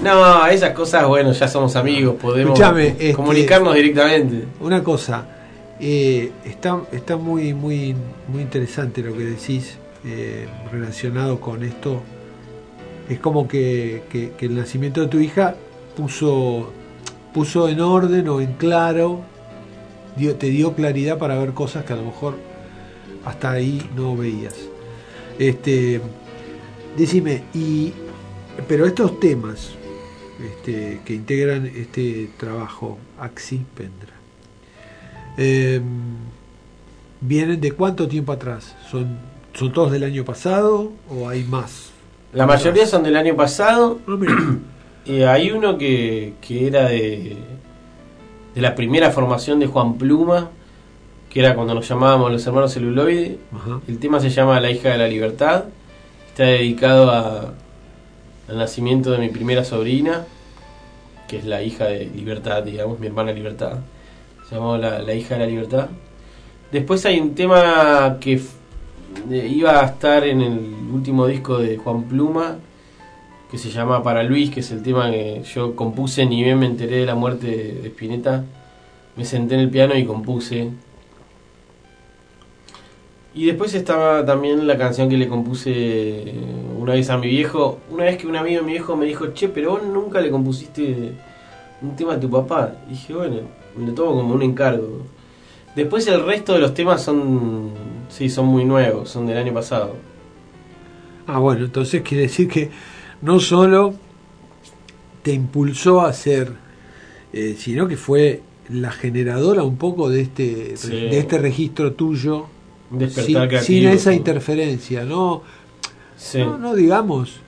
No, esas cosas, bueno, ya somos amigos, podemos este- comunicarnos directamente. Una cosa, eh, está, está muy, muy, muy interesante lo que decís eh, relacionado con esto. Es como que, que- que el nacimiento de tu hija puso, puso en orden o en claro, dio- te dio claridad para ver cosas que a lo mejor hasta ahí no veías. Este, decime, y, pero estos temas este, que integran este trabajo, Axi Pendra, eh, ¿vienen de cuánto tiempo atrás? ¿Son, ¿Son todos del año pasado o hay más? La mayoría son del año pasado. Ah, hay uno que, que era de, de la primera formación de Juan Pluma, que era cuando nos llamábamos los hermanos celuloide. Ajá. El tema se llama La hija de la libertad. Está dedicado a, al nacimiento de mi primera sobrina, que es la hija de Libertad, digamos, mi hermana Libertad. Se llamó la, la hija de la libertad. Después hay un tema que iba a estar en el último disco de Juan Pluma, que se llama Para Luis, que es el tema que yo compuse, ni bien me enteré de la muerte de Spinetta. Me senté en el piano y compuse. Y después estaba también la canción que le compuse una vez a mi viejo. Una vez que un amigo de mi viejo me dijo, che, pero vos nunca le compusiste un tema a tu papá. Y dije, bueno, me lo tomo como un encargo. Después el resto de los temas son, sí, son muy nuevos, son del año pasado. Ah, bueno, entonces quiere decir que no solo te impulsó a hacer, eh, sino que fue la generadora un poco de este, Sí. de este registro tuyo, sin, creativo. sin esa interferencia, ¿no? Sí. No, no digamos.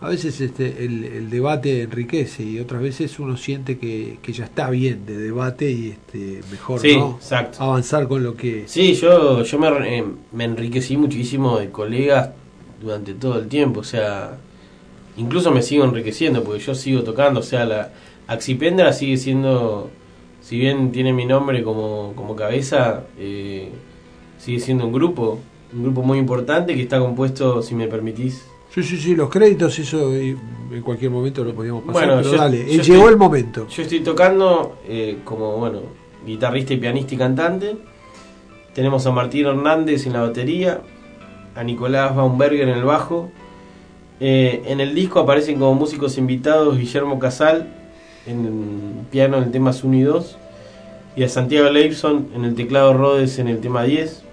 A veces este, el, el debate enriquece y otras veces uno siente que, que ya está bien de debate y este, mejor Sí, ¿no? exacto. avanzar con lo que... Sí, yo, yo me, eh, me enriquecí muchísimo de colegas durante todo el tiempo, o sea, incluso me sigo enriqueciendo porque yo sigo tocando, o sea, la Axipendra sigue siendo, si bien tiene mi nombre como, como cabeza, eh, sigue siendo un grupo, un grupo muy importante que está compuesto, si me permitís, Sí, sí, sí, los créditos, eso eh, en cualquier momento lo podíamos pasar, Bueno, pero yo- dale, yo eh, estoy- llegó el momento. Yo estoy tocando eh, como, bueno, guitarrista y pianista y cantante. Tenemos a Martín Hernández en la batería, a Nicolás Baumberger en el bajo. Eh, en el disco aparecen como músicos invitados Guillermo Casal en el piano en el tema 1 y 2 y a Santiago Leibson en el teclado Rhodes en el tema 10.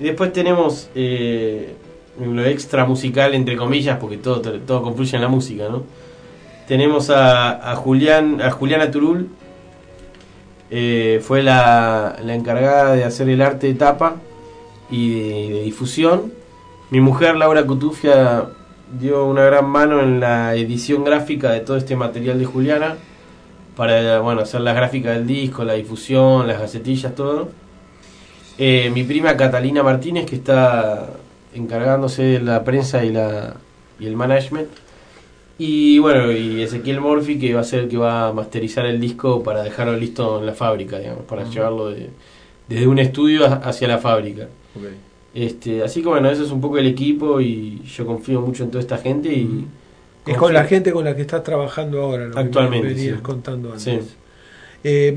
Y después tenemos eh, lo extra musical, entre comillas, porque todo, todo confluye en la música, ¿no? Tenemos a, a a Juliana Turul, eh, fue la, la encargada de hacer el arte de tapa y de, de difusión. Mi mujer, Laura Cutufia, dio una gran mano en la edición gráfica de todo este material de Juliana para bueno, hacer las gráficas del disco, la difusión, las gacetillas, todo. Eh, mi prima Catalina Martínez, que está encargándose de la prensa y, la, y el management. Y bueno, y Ezequiel Morphy, que va a ser el que va a masterizar el disco para dejarlo listo en la fábrica, digamos, para llevarlo de, desde un estudio a- hacia la fábrica. Este, así que bueno, eso es un poco el equipo y yo confío mucho en toda esta gente y... Es con la gente con la que estás trabajando ahora, lo que Actualmente, me venías sí. contando antes. Sí. Eh,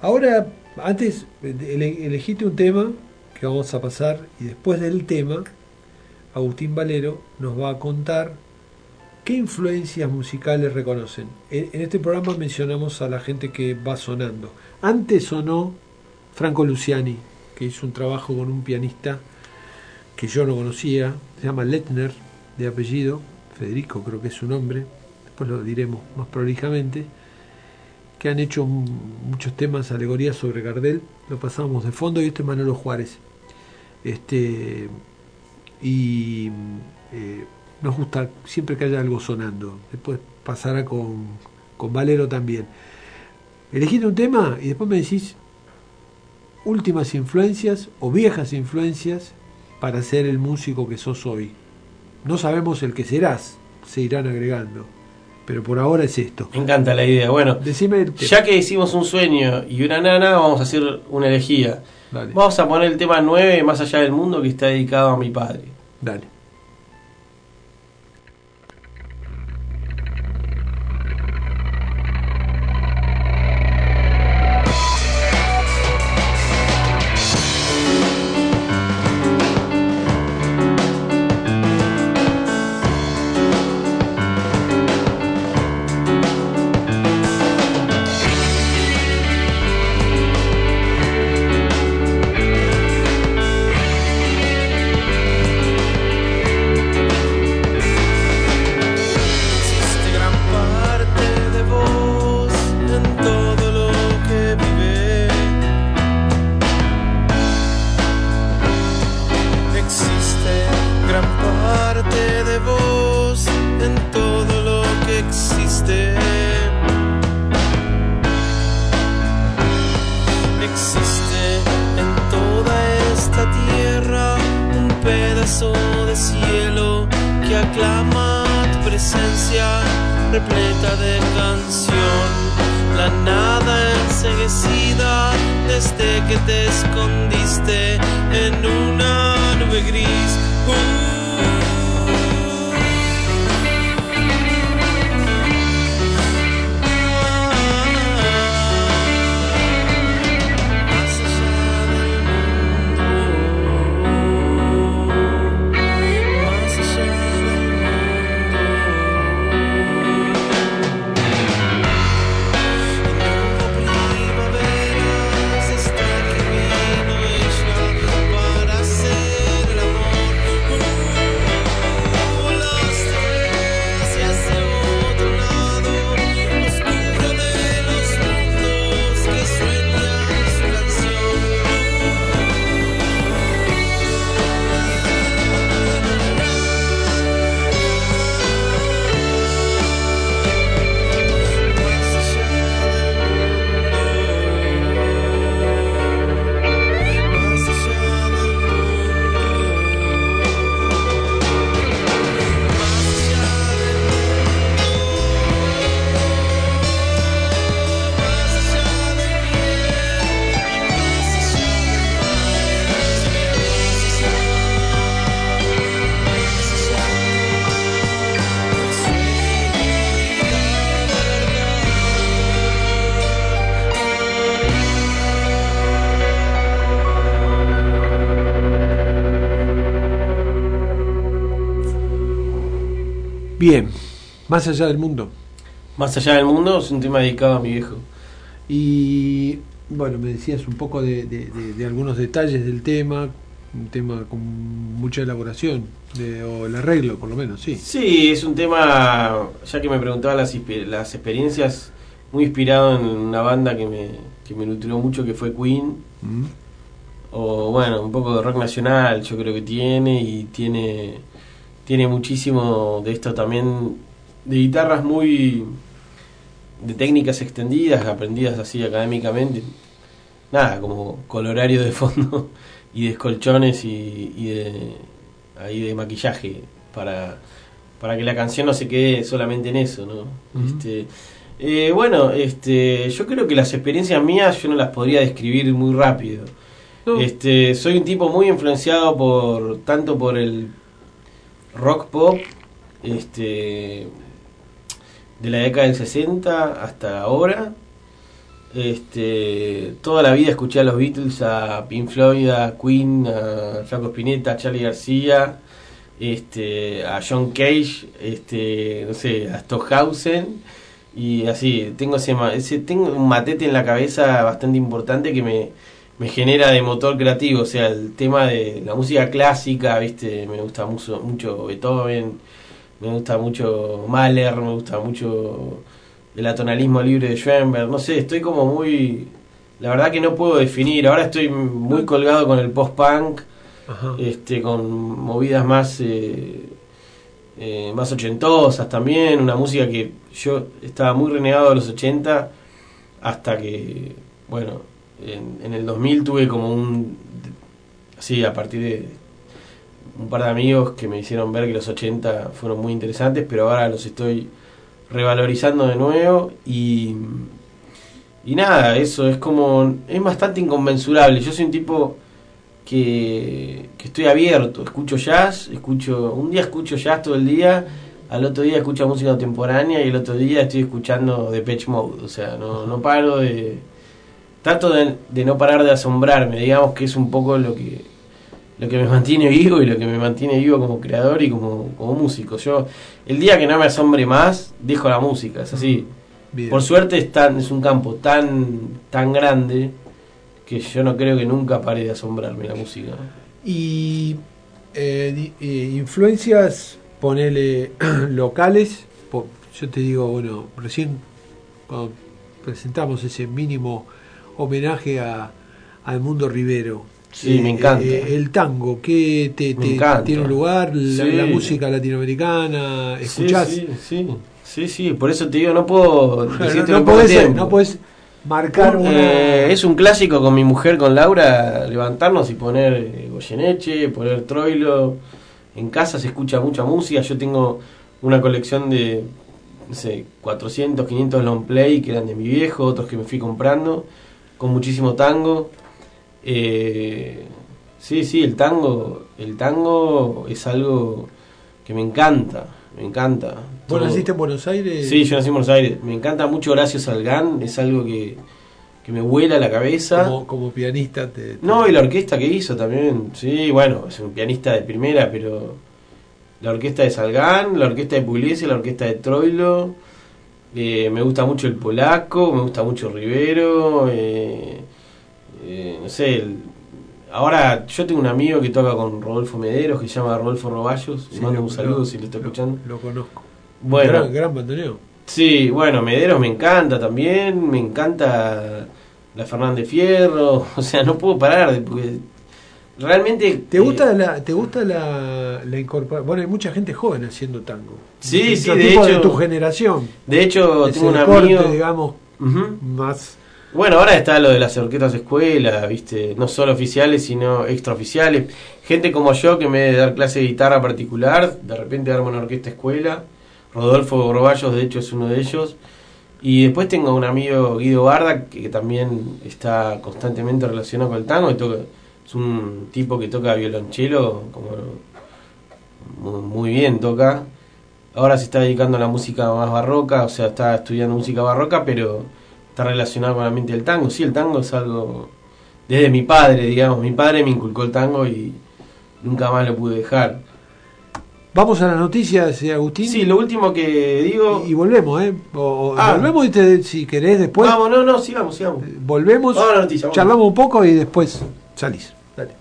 ahora, antes, ele- elegiste un tema que vamos a pasar y después del tema, Agustín Valero nos va a contar qué influencias musicales reconocen. En, en este programa mencionamos a la gente que va sonando. Antes sonó Franco Luciani, que hizo un trabajo con un pianista que yo no conocía, se llama Letner, de apellido, Federico creo que es su nombre, después lo diremos más prolijamente, que han hecho muchos temas, alegorías sobre Gardel, lo pasamos de fondo y este es Manolo Juárez. Este, y eh, nos gusta siempre que haya algo sonando, después pasará con, con Valero también. Elegiste un tema y después me decís últimas influencias o viejas influencias para ser el músico que sos hoy. No sabemos el que serás, se irán agregando, pero por ahora es esto. Me encanta la idea. Bueno, Decime ya que hicimos un sueño y una nana, vamos a hacer una elegía. Dale, Vamos a poner el tema 9, Más allá del mundo, que está dedicado a mi padre. dale. Más allá del mundo. Más allá del mundo es un tema dedicado a mi viejo. Y bueno, me decías un poco de, de- de- de algunos detalles del tema, un tema con mucha elaboración, o el arreglo por lo menos, sí. Sí, es un tema, ya que me preguntaba las experiencias, muy inspirado en una banda que me, que me nutrió mucho, que fue Queen. Mm. O bueno, un poco de rock nacional yo creo que tiene y tiene, tiene muchísimo de esto también, de guitarras muy... de técnicas extendidas, aprendidas así académicamente. Nada, como colorario de fondo y descolchones y, y de, ahí de maquillaje para, para que la canción no se quede solamente en eso, ¿no? Este, eh, bueno, este, yo creo que las experiencias mías yo no las podría describir muy rápido. No. Este, soy un tipo muy influenciado por tanto por el rock pop, este, de la década del 60 hasta ahora. Este, toda la vida escuché a los Beatles, a Pink Floyd, a Queen, a Franco Spinetta, a Charlie García, este, a John Cage, este, no sé, a Stockhausen y así. Tengo ese, ese tengo un matete en la cabeza bastante importante que me, me genera de motor creativo, o sea, el tema de la música clásica, viste, me gusta mucho, mucho Beethoven, me gusta mucho Mahler, me gusta mucho el atonalismo libre de Schoenberg, no sé, estoy como muy... La verdad que no puedo definir, ahora estoy muy colgado con el post-punk, este, con movidas más, eh, eh, más ochentosas también, una música que yo estaba muy renegado de los 80 hasta que, bueno, en, en el 2000 tuve como un, sí, a partir de un par de amigos que me hicieron ver que los 80 fueron muy interesantes, pero ahora los estoy revalorizando de nuevo y y nada, eso es como es bastante inconmensurable. Yo soy un tipo que, que estoy abierto, escucho jazz, escucho un día escucho jazz todo el día, al otro día escucho música contemporánea y el otro día estoy escuchando Depeche Mode, o sea, no no paro de trato de, de no parar de asombrarme, digamos que es un poco lo que lo que me mantiene vivo y lo que me mantiene vivo como creador y como, como músico. Yo, el día que no me asombre más, dejo la música, es así. Bien. Por suerte es, tan, es un campo tan, tan grande que yo no creo que nunca pare de asombrarme la música. Y eh, eh, influencias, ponele locales. yo te digo, bueno, recién cuando presentamos ese mínimo homenaje a, al mundo ribero. Sí, me encanta. eh, el tango, ¿qué te, te- tiene un lugar? La, Sí. la música latinoamericana, ¿escuchás? Sí, sí, sí, por eso te digo, no puedo Claro, no, no podés, no podés marcar una... Eh, es un clásico con mi mujer, con Laura, levantarnos y poner eh, Goyeneche, poner Troilo. En casa se escucha mucha música. Yo tengo una colección de, no sé, 400, 500 long play que eran de mi viejo, otros que me fui comprando, con muchísimo tango. Eh, sí, sí, el tango, el tango es algo que me encanta, me encanta. ¿Vos Todo- naciste en Buenos Aires? Sí, yo nací en Buenos Aires. Me encanta mucho Horacio Salgán, es algo que, que me vuela la cabeza. Como, como pianista te, te- No, y la orquesta que hizo también. Sí, bueno, es un pianista de primera, pero la orquesta de Salgán, la orquesta de Pugliese, la orquesta de Troilo. eh, me gusta mucho el polaco, me gusta mucho Rivero. eh, eh, no sé, el- ahora yo tengo un amigo que toca con Rodolfo Mederos que se llama Rodolfo Roballos. Sí, Le mando un saludo lo- si lo está escuchando. Lo conozco. Bueno, Gran, gran. Sí, bueno, Mederos me encanta también, me encanta la Fernández Fierro, o sea, no puedo parar, de- porque realmente... ¿Te eh, gusta la, te gusta la, la incorporación? Bueno, hay mucha gente joven haciendo tango. Sí, sí, de hecho- de tu generación. De hecho, tengo un corte, amigo... digamos, Ujú. más... Bueno, ahora está lo de las orquestas escuela, viste, no solo oficiales, sino extraoficiales. Gente como yo que en vez de dar clase de guitarra particular, de repente darme una orquesta escuela. Rodolfo Groballos, de hecho, es uno de ellos. Y después tengo un amigo, Guido Barda, que también está constantemente relacionado con el tango. Y toca, es un tipo que toca violonchelo, como muy bien toca. Ahora se está dedicando a la música más barroca, o sea, está estudiando música barroca, pero está relacionado con la mente del tango. Sí, el tango es algo desde mi padre, digamos. Mi padre me inculcó el tango y nunca más lo pude dejar. Vamos a la noticia, señor Agustín. Sí, lo último que digo. Y, y volvemos, ¿eh? O- o- Ah. Volvemos y te- si querés después. Vamos, no, no, sigamos, sigamos. Volvemos, Vamos a la noticia, vamos. charlamos un poco y después salís. Dale.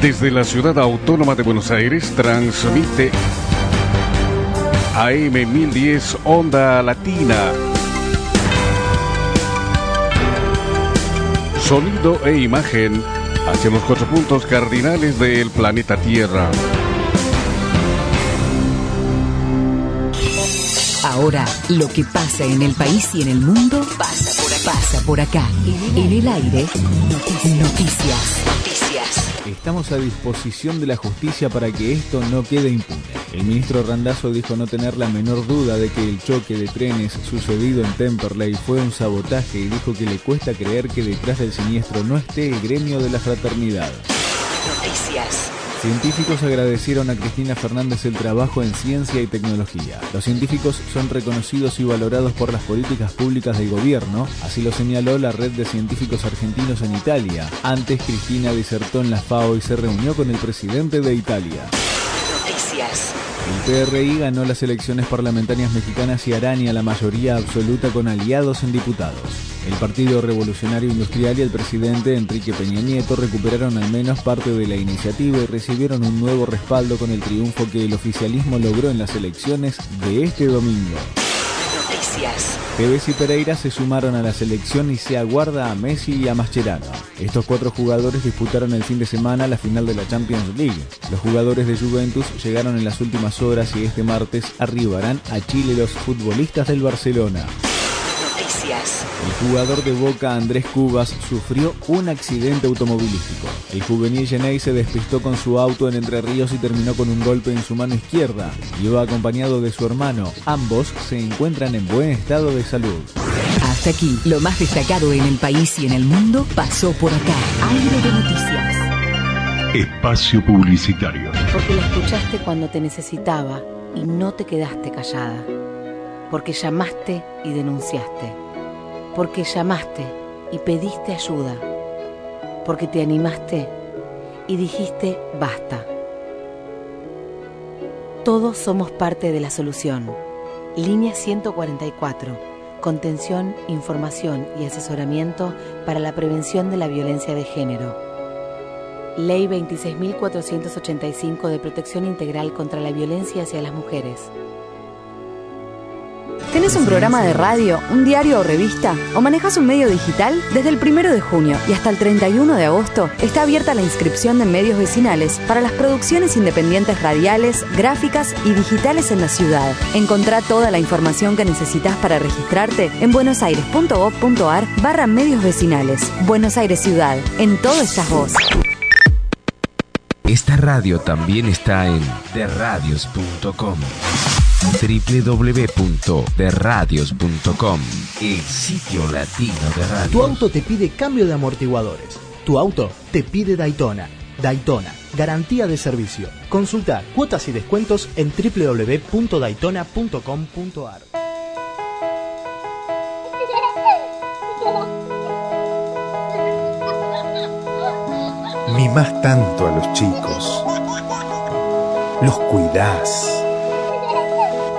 Desde la ciudad autónoma de Buenos Aires transmite AM 1010 Onda Latina. Sonido e imagen hacia los cuatro puntos cardinales del planeta Tierra. Ahora, lo que pasa en el país y en el mundo pasa por acá. Por acá. En el aire, noticias. Noticias. Estamos a disposición de la justicia para que esto no quede impune. El ministro Randazzo dijo no tener la menor duda de que el choque de trenes sucedido en Temperley fue un sabotaje y dijo que le cuesta creer que detrás del siniestro no esté el gremio de la fraternidad. Noticias. Científicos agradecieron a Cristina Fernández el trabajo en ciencia y tecnología. Los científicos son reconocidos y valorados por las políticas públicas del gobierno, así lo señaló la red de científicos argentinos en Italia. Antes, Cristina disertó en la FAO y se reunió con el presidente de Italia. Noticias. El PRI ganó las elecciones parlamentarias mexicanas y araña la mayoría absoluta con aliados en diputados. El Partido Revolucionario Industrial y el presidente Enrique Peña Nieto recuperaron al menos parte de la iniciativa y recibieron un nuevo respaldo con el triunfo que el oficialismo logró en las elecciones de este domingo. Noticias. Y Pereira se sumaron a la selección y se aguarda a Messi y a Mascherano. Estos cuatro jugadores disputaron el fin de semana la final de la Champions League. Los jugadores de Juventus llegaron en las últimas horas y este martes arribarán a Chile los futbolistas del Barcelona. Noticias. El jugador de Boca Andrés Cubas sufrió un accidente automovilístico. El juvenil Genei se despistó con su auto en Entre Ríos y terminó con un golpe en su mano izquierda. Iba acompañado de su hermano. Ambos se encuentran en buen estado de salud. Hasta aquí, lo más destacado en el país y en el mundo pasó por acá. Aire de noticias. Espacio Publicitario. Porque la escuchaste cuando te necesitaba y no te quedaste callada. Porque llamaste y denunciaste. Porque llamaste y pediste ayuda. Porque te animaste y dijiste basta. Todos somos parte de la solución. Línea 144. Contención, información y asesoramiento para la prevención de la violencia de género. Ley 26.485 de Protección Integral contra la Violencia hacia las Mujeres. ¿Tenés un programa de radio, un diario o revista? ¿O manejas un medio digital? Desde el 1 de junio y hasta el 31 de agosto está abierta la inscripción de medios vecinales para las producciones independientes radiales, gráficas y digitales en la ciudad. Encontrá toda la información que necesitas para registrarte en buenosaires.gov.ar barra medios vecinales. Buenos Aires Ciudad. En todo estás vos. Esta radio también está en derradios.com www.derradios.com El sitio latino de Tu radio. auto te pide cambio de amortiguadores. Tu auto te pide Daytona. Daytona, garantía de servicio. Consulta cuotas y descuentos en www.daytona.com.ar. Mimás tanto a los chicos. Los cuidás.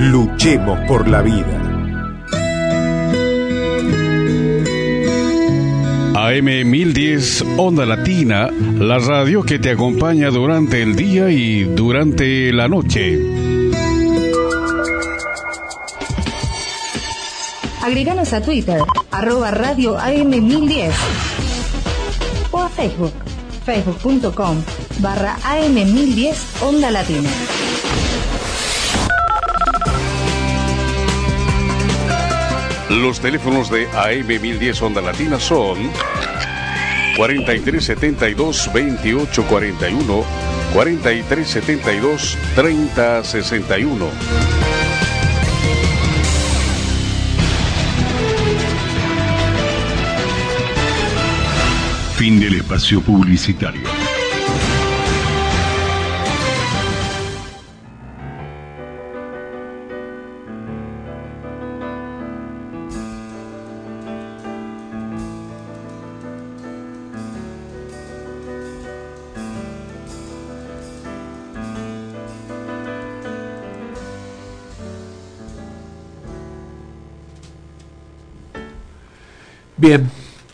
Luchemos por la vida. AM 1010 Onda Latina, la radio que te acompaña durante el día y durante la noche. Agreganos a Twitter, arroba radio AM1010 o a Facebook, facebook.com barra AM1010 Onda Latina. Los teléfonos de AM 1010 Onda Latina son 4372 2841, 4372 3061. Fin del espacio publicitario. Bien,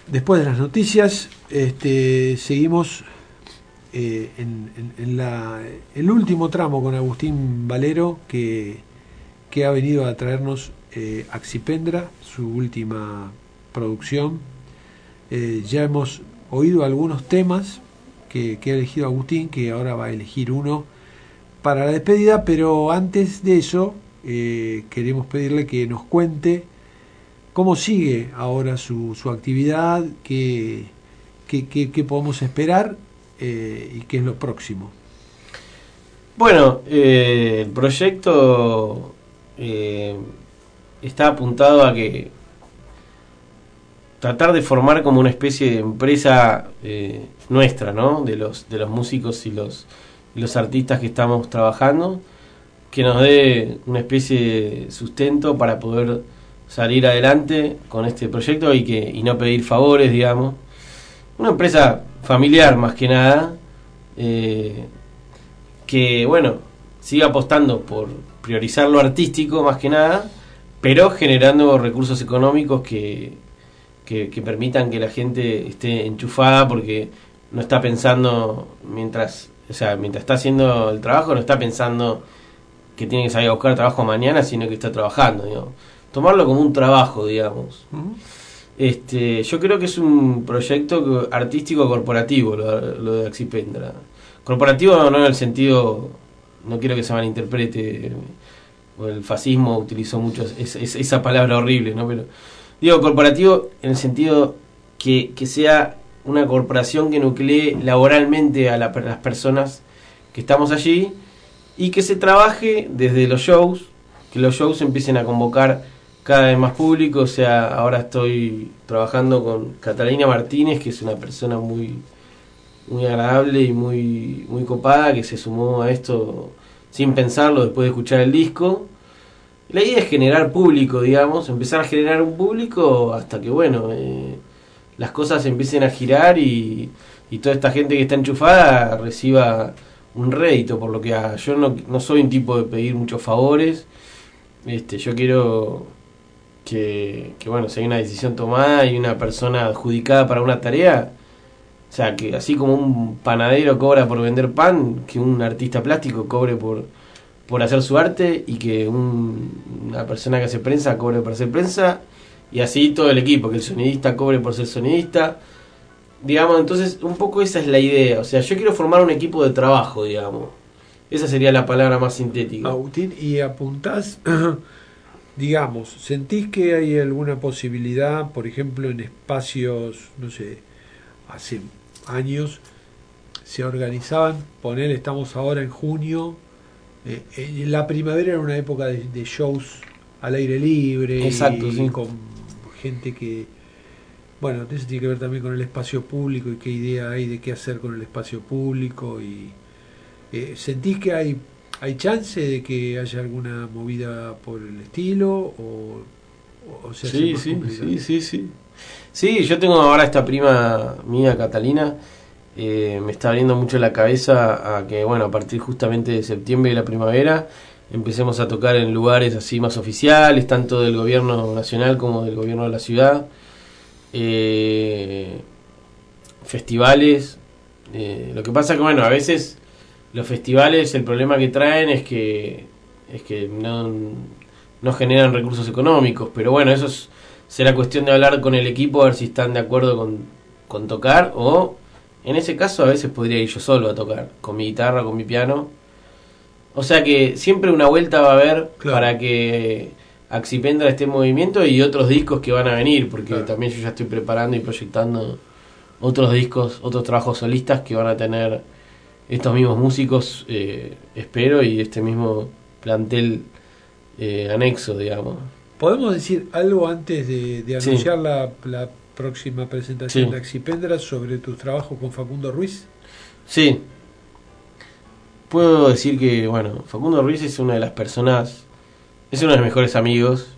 después de las noticias, este, seguimos eh, en, el último tramo con Agustín Valero, que, que ha venido a traernos eh, Axipendra, su última producción. Eh, ya hemos oído algunos temas que, que ha elegido Agustín, que ahora va a elegir uno para la despedida, pero antes de eso queremos pedirle que nos cuente cómo sigue ahora su, su actividad, qué, qué, qué- podemos esperar eh, y qué es lo próximo. Bueno, eh, el proyecto eh, está apuntado a que tratar de formar como una especie de empresa nuestra, ¿no? De los, de los músicos y los, y los artistas que estamos trabajando, que nos dé una especie de sustento para poder salir adelante con este proyecto y que y no pedir favores, digamos. Una empresa familiar más que nada, eh, que bueno, siga apostando por priorizar lo artístico más que nada, pero generando recursos económicos que, que, que permitan que la gente esté enchufada porque no está pensando mientras, o sea, mientras está haciendo el trabajo, no está pensando que tiene que salir a buscar trabajo mañana, sino que está trabajando, digamos. Tomarlo como un trabajo, digamos. Este, yo creo que es un proyecto artístico corporativo lo, lo de Axipendra. Corporativo no en el sentido, no quiero que se malinterprete, el fascismo utilizó mucho es- es- esa palabra horrible, ¿no? Pero digo corporativo en el sentido que, que sea una corporación que nuclee laboralmente a la- las personas que estamos allí y que se trabaje desde los shows, que los shows empiecen a convocar cada vez más público, o sea, ahora estoy trabajando con Catalina Martínez, que es una persona muy muy agradable y muy muy copada que se sumó a esto sin pensarlo después de escuchar el disco. La idea es generar público, digamos, empezar a generar un público hasta que, bueno, eh, las cosas empiecen a girar y, y toda esta gente que está enchufada reciba un rédito por lo que haga. Yo no, no soy un tipo de pedir muchos favores, este, yo quiero que, que, bueno, si hay una decisión tomada y una persona adjudicada para una tarea, o sea, que así como un panadero cobra por vender pan, que un artista plástico cobre por, por hacer su arte y que un- una persona que hace prensa cobre por hacer prensa y así todo el equipo, que el sonidista cobre por ser sonidista. Digamos, entonces un poco esa es la idea. O sea, yo quiero formar un equipo de trabajo, digamos. Esa sería la palabra más sintética. Agustín, y apuntás, digamos, ¿sentís que hay alguna posibilidad, por ejemplo, en espacios, no sé, hace años, se organizaban, poner, estamos ahora en junio, eh, eh, la primavera era una época de, de shows al aire libre, Exacto, y sí. con gente que, bueno, eso tiene que ver también con el espacio público y qué idea hay de qué hacer con el espacio público y eh, ¿Sentís que hay, hay chance de que haya alguna movida por el estilo o, o se Sí, sí, sí, sí, sí. Sí, yo tengo ahora esta prima mía, Catalina, eh, me está abriendo mucho la cabeza a que, bueno, a partir justamente de septiembre de la primavera, empecemos a tocar en lugares así más oficiales, tanto del gobierno nacional como del gobierno de la ciudad, eh, festivales. eh, lo que pasa que, bueno, a veces los festivales, el problema que traen es que, es que no, no generan recursos económicos, pero bueno, eso es- será cuestión de hablar con el equipo a ver si están de acuerdo con, con tocar o en ese caso a veces podría ir yo solo a tocar, con mi guitarra, con mi piano. O sea que siempre una vuelta va a haber para que Axipendra esté en movimiento y otros discos que van a venir, porque también yo ya estoy preparando y proyectando otros discos, otros trabajos solistas que van a tener estos mismos músicos, eh, espero, y este mismo plantel eh, anexo, digamos. ¿Podemos decir algo antes de, de Sí. anunciar la, la próxima presentación Sí. de Axipendra sobre tus trabajos con Facundo Ruiz? Sí. Puedo decir que, bueno, Facundo Ruiz es una de las personas, es uno de los mejores amigos,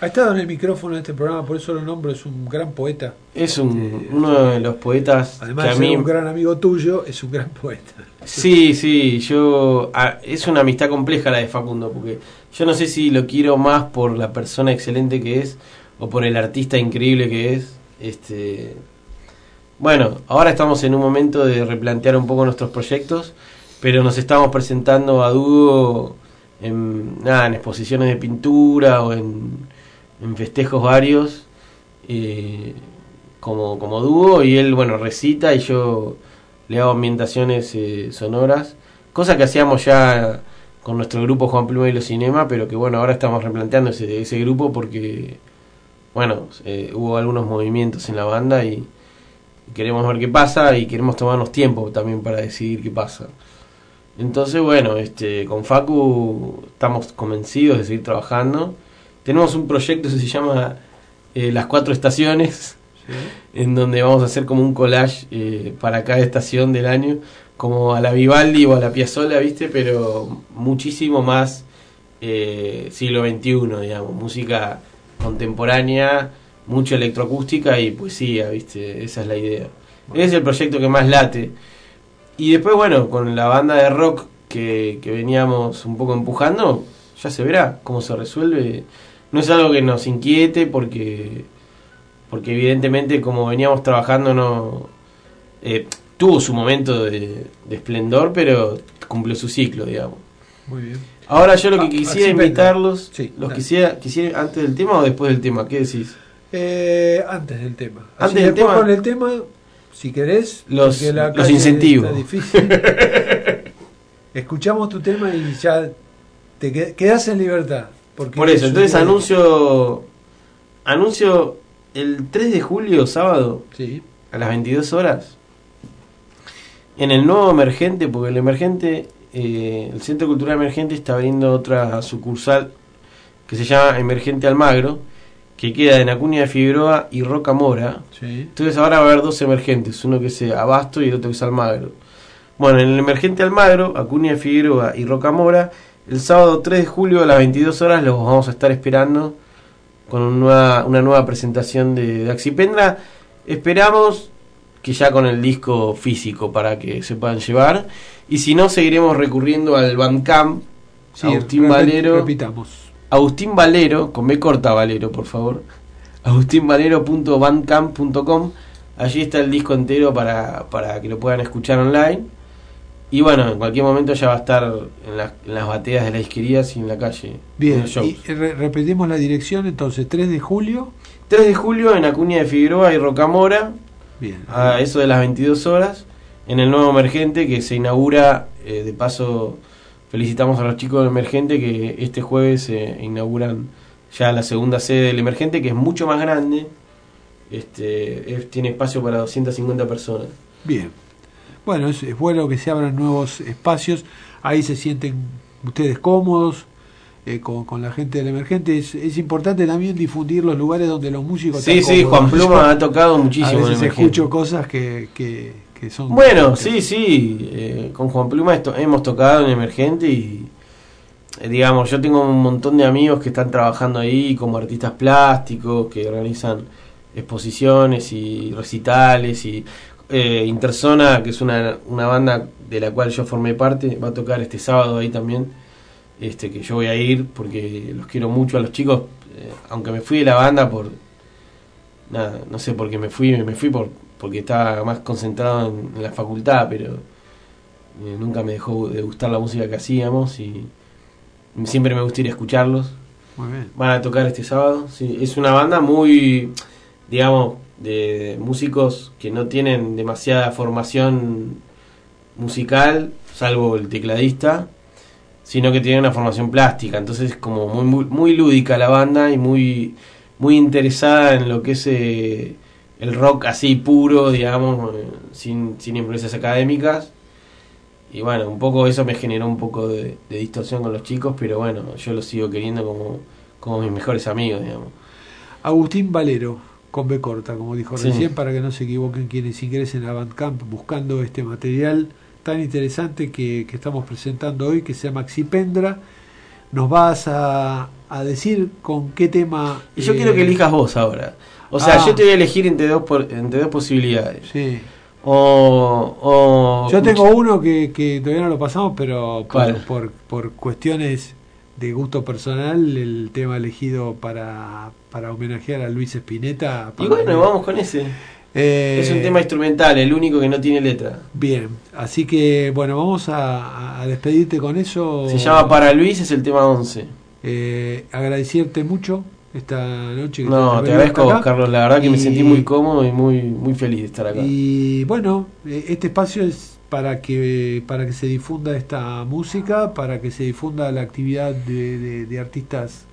Ha estado en el micrófono de este programa, por eso lo nombro, es un gran poeta. es un, uno de los poetas Además que a mí... un gran amigo tuyo, es un gran poeta. Sí, sí, yo... ah, es una amistad compleja la de Facundo, porque yo no sé si lo quiero más por la persona excelente que es o por el artista increíble que es. Este, bueno, ahora estamos en un momento de replantear un poco nuestros proyectos, pero nos estamos presentando a dúo en, nada, en exposiciones de pintura o en, en festejos varios eh, como, como dúo y él, bueno, recita y yo le hago ambientaciones eh, sonoras, cosa que hacíamos ya con nuestro grupo Juan Pluma y los Cinema, pero que bueno, ahora estamos replanteando ese, ese grupo porque, bueno, eh, hubo algunos movimientos en la banda y, queremos ver qué pasa y queremos tomarnos tiempo también para decidir qué pasa. Entonces, bueno, este, con Facu estamos convencidos de seguir trabajando. Tenemos un proyecto que se llama eh, Las Cuatro Estaciones, en donde vamos a hacer como un collage eh, para cada estación del año, como a la Vivaldi o a la Piazzolla, ¿viste? Pero muchísimo más eh, siglo XXI, digamos, música contemporánea, mucho electroacústica y poesía, ¿viste? Esa es la idea. Ese es el proyecto que más late. Y después, bueno, con la banda de rock que, que veníamos un poco empujando, ya se verá cómo se resuelve. No es algo que nos inquiete porque, porque evidentemente como veníamos trabajando no eh, tuvo su momento de, de esplendor, pero cumplió su ciclo, digamos. Muy bien. Ahora yo lo que Ah, quisiera invitarlos, Sí, los quisiera, quisiera antes del tema o después del tema, ¿qué decís? Eh, antes del tema. Así Antes del tema. con el tema, si querés, Los- la los calle incentivo. está difícil. Escuchamos tu tema y ya te qued- quedás en libertad. Porque Por eso, entonces anuncio anuncio el 3 de julio, sábado, Sí. a las 22 horas, en el nuevo emergente, porque el emergente, eh, el Centro Cultural Emergente está abriendo otra sucursal que se llama Emergente Almagro, que queda en Acuña de Figueroa y Roca Mora. Sí. Entonces ahora va a haber dos emergentes, uno que es eh, Abasto y el otro que es Almagro. Bueno, en el emergente Almagro, Acuña de Figueroa y Rocamora, el sábado 3 de julio a las 22 horas los vamos a estar esperando con un nueva- una nueva presentación de Daxipendra. Esperamos que ya con el disco físico para que se puedan llevar. Y si no, seguiremos recurriendo al Bandcamp. Sí, Agustín Valero. repitamos. Agustín Valero, con B corta Valero, por favor. agustinvalero.bandcamp.com. Allí está el disco entero para, para que lo puedan escuchar online. Y bueno, en cualquier momento ya va a estar en, las- en las bateas de las isquerías y en la calle. en Bien, y re- repetimos la dirección entonces, 3 de julio. 3 de julio en Acuña de Figueroa y Rocamora. Bien. A eso de las 22 horas. En el nuevo Emergente que se inaugura. eh, de paso, felicitamos a los chicos del Emergente que este jueves se inauguran ya la segunda sede del Emergente, que es mucho más grande. Este, es- tiene espacio para 250 personas. Bien. Bueno, es, es bueno que se abran nuevos espacios. Ahí se sienten ustedes cómodos eh, con, con la gente del emergente. Es, es importante también difundir los lugares donde los músicos Sí, sí. Juan Pluma ha tocado muchísimo A veces escucho cosas que, que, que son. Bueno, sí, sí. eh, con Juan Pluma esto- hemos tocado en Emergente y, eh, digamos, yo tengo un montón de amigos que están trabajando ahí como artistas plásticos, que organizan exposiciones y recitales y eh, Interzona, que es una, una banda de la cual yo formé parte, va a tocar este sábado ahí también, este que yo voy a ir porque los quiero mucho a los chicos, eh, aunque me fui de la banda por nada, no sé por qué me fui, me fui por porque estaba más concentrado en, en la facultad, pero eh, nunca me dejó de gustar la música que hacíamos y siempre me gusta ir a escucharlos. Muy bien. Van a tocar este sábado, sí, es una banda muy, digamos, de músicos que no tienen demasiada formación musical, salvo el tecladista, sino que tienen una formación plástica, entonces es como muy, muy, muy lúdica la banda y muy, muy interesada en lo que es eh, el rock así puro, digamos, eh, sin, sin influencias académicas. Y bueno, un poco eso me generó un poco de, distorsión con los chicos, pero bueno, yo los sigo queriendo como, como mis mejores amigos, digamos. Agustín Valero, con B corta, como dijo Sí. recién, para que no se equivoquen quienes ingresen a Bandcamp buscando este material tan interesante que, que estamos presentando hoy, que se llama Xipendra. Nos vas a, a decir con qué tema. Y yo eh, quiero que elijas vos ahora. O sea, Ah. yo te voy a elegir entre dos, por- entre dos posibilidades. Sí. O, o Yo tengo uno que, que todavía no lo pasamos, pero por, por cuestiones de gusto personal, el tema elegido para, para homenajear a Luis Espineta. Y bueno, vamos con ese. Eh, es un tema instrumental, el único que no tiene letra. Bien, así que bueno, vamos a, a despedirte con eso. Se llama Para Luis, es el tema 11. Eh, agradecerte mucho esta noche. que No, te agradezco, acá. Carlos. La verdad que me sentí muy cómodo y muy, muy feliz de estar acá. Y bueno, eh, este espacio es para que para que se difunda esta música, para que se difunda la actividad de, de- de artistas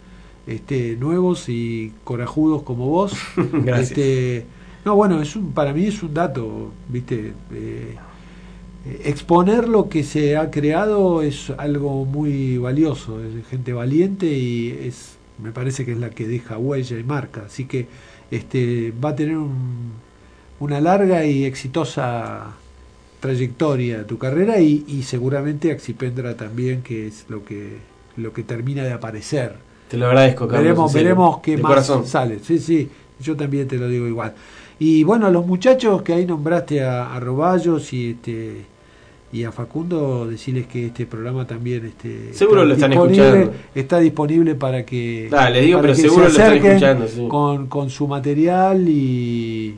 este, nuevos y corajudos como vos. Gracias. Este, no, bueno, es un, para mí es un dato, viste. Eh, eh, exponer lo que se ha creado es algo muy valioso, es gente valiente y es, me parece que es la que deja huella y marca, así que este va a tener un- una larga y exitosa trayectoria tu carrera y, y seguramente Axipendra también, que es lo que lo que termina de aparecer. Te lo agradezco, Carlos. Veremos, veremos qué de más corazón. sale. Sí, sí, yo también te lo digo igual. Y bueno, los muchachos que ahí nombraste a, a Roballos y este y a Facundo, decirles que este programa también este, Seguro está lo están disponible- escuchando. Está disponible para que, les digo, para pero que seguro se lo están escuchando, sí. con, con su material y,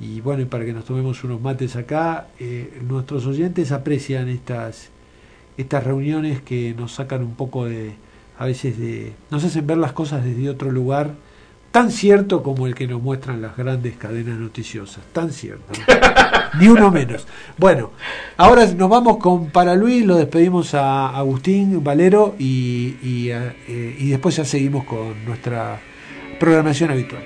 y bueno, y para que nos tomemos unos mates acá. Eh, nuestros oyentes aprecian estas, estas reuniones que nos sacan un poco de, a veces de, nos hacen ver las cosas desde otro lugar, tan cierto como el que nos muestran las grandes cadenas noticiosas, tan cierto. Ni uno menos. Bueno, ahora nos vamos con Para Luis, lo despedimos a Agustín Valero y, y, a- eh, y después ya seguimos con nuestra programación habitual.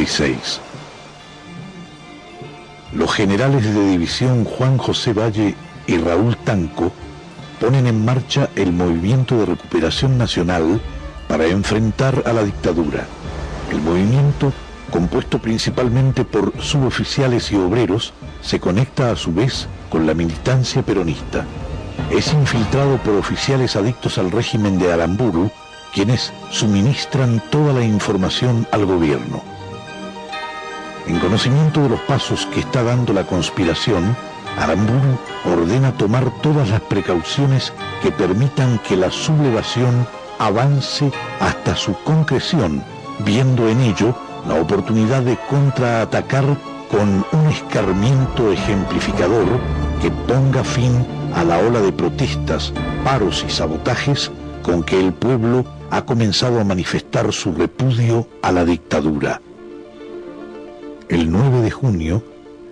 1956. Los generales de división Juan José Valle y Raúl Tanco ponen en marcha el movimiento de recuperación nacional para enfrentar a la dictadura. El movimiento, compuesto principalmente por suboficiales y obreros, se conecta a su vez con la militancia peronista. Es infiltrado por oficiales adictos al régimen de Aramburu, quienes suministran toda la información al gobierno. En conocimiento de los pasos que está dando la conspiración, Aramburu ordena tomar todas las precauciones que permitan que la sublevación avance hasta su concreción, viendo en ello la oportunidad de contraatacar con un escarmiento ejemplificador que ponga fin a la ola de protestas, paros y sabotajes con que el pueblo ha comenzado a manifestar su repudio a la dictadura. El 9 de junio,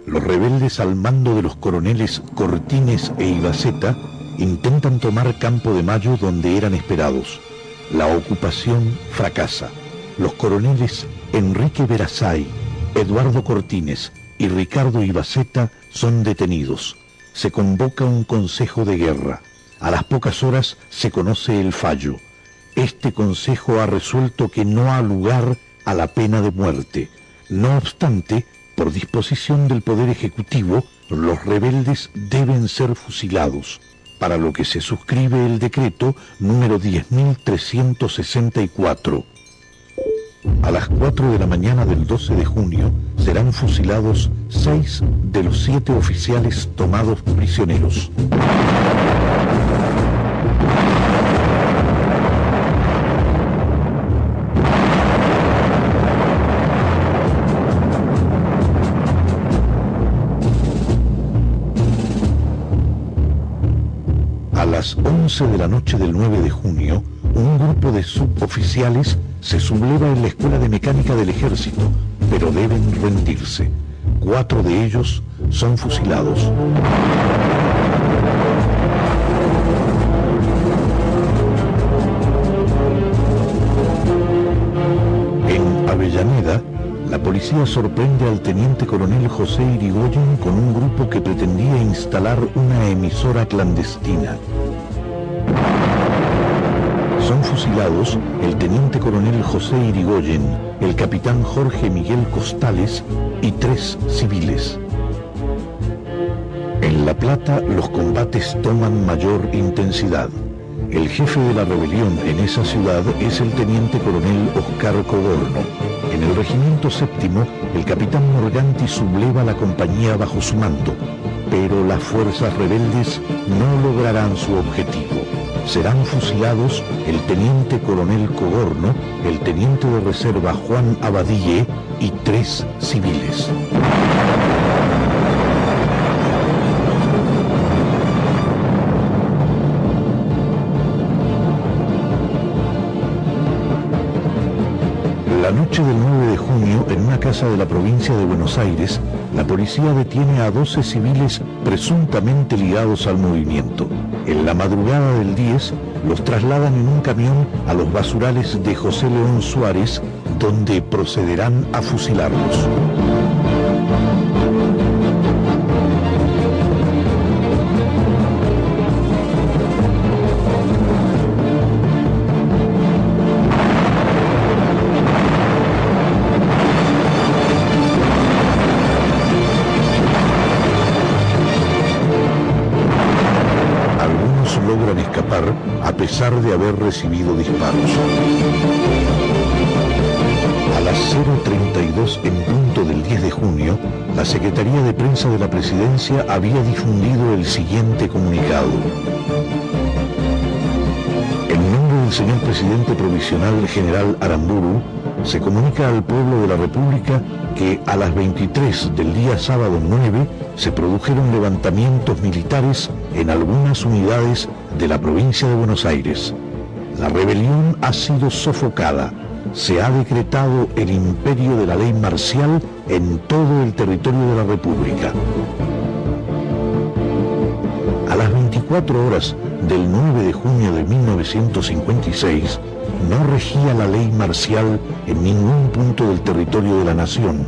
los rebeldes al mando de los coroneles Cortines e Ibaceta intentan tomar Campo de Mayo donde eran esperados. La ocupación fracasa. Los coroneles Enrique Verazay, Eduardo Cortines y Ricardo Ibaceta son detenidos. Se convoca un consejo de guerra. A las pocas horas se conoce el fallo. Este consejo ha resuelto que no ha lugar a la pena de muerte. No obstante, por disposición del Poder Ejecutivo, los rebeldes deben ser fusilados, para lo que se suscribe el decreto número 10.364. A las 4 de la mañana del 12 de junio serán fusilados seis de los siete oficiales tomados prisioneros. 11 de la noche del 9 de junio, un grupo de suboficiales se subleva en la Escuela de Mecánica del Ejército, pero deben rendirse. Cuatro de ellos son fusilados. En Avellaneda, la policía sorprende al teniente coronel José Irigoyen con un grupo que pretendía instalar una emisora clandestina. Son fusilados el teniente coronel José Irigoyen, el capitán Jorge Miguel Costales y tres civiles. En La Plata los combates toman mayor intensidad. El jefe de la rebelión en esa ciudad es el teniente coronel Oscar Cogorno. En el regimiento séptimo, el capitán Morganti subleva la compañía bajo su mando, pero las fuerzas rebeldes no lograrán su objetivo. Serán fusilados el teniente coronel Cogorno, el teniente de reserva Juan Abadille y tres civiles. De la provincia de Buenos Aires, la policía detiene a 12 civiles presuntamente ligados al movimiento. En la madrugada del 10, los trasladan en un camión a los basurales de José León Suárez, donde procederán a fusilarlos. Recibido disparos. A las 0.32 en punto del 10 de junio, la Secretaría de Prensa de la Presidencia había difundido el siguiente comunicado. En nombre del señor presidente provisional general Aramburu, se comunica al pueblo de la República que a las 23 del día sábado 9 se produjeron levantamientos militares en algunas unidades de la provincia de Buenos Aires. La rebelión ha sido sofocada. Se ha decretado el imperio de la ley marcial en todo el territorio de la República. A las 24 horas del 9 de junio de 1956, no regía la ley marcial en ningún punto del territorio de la nación.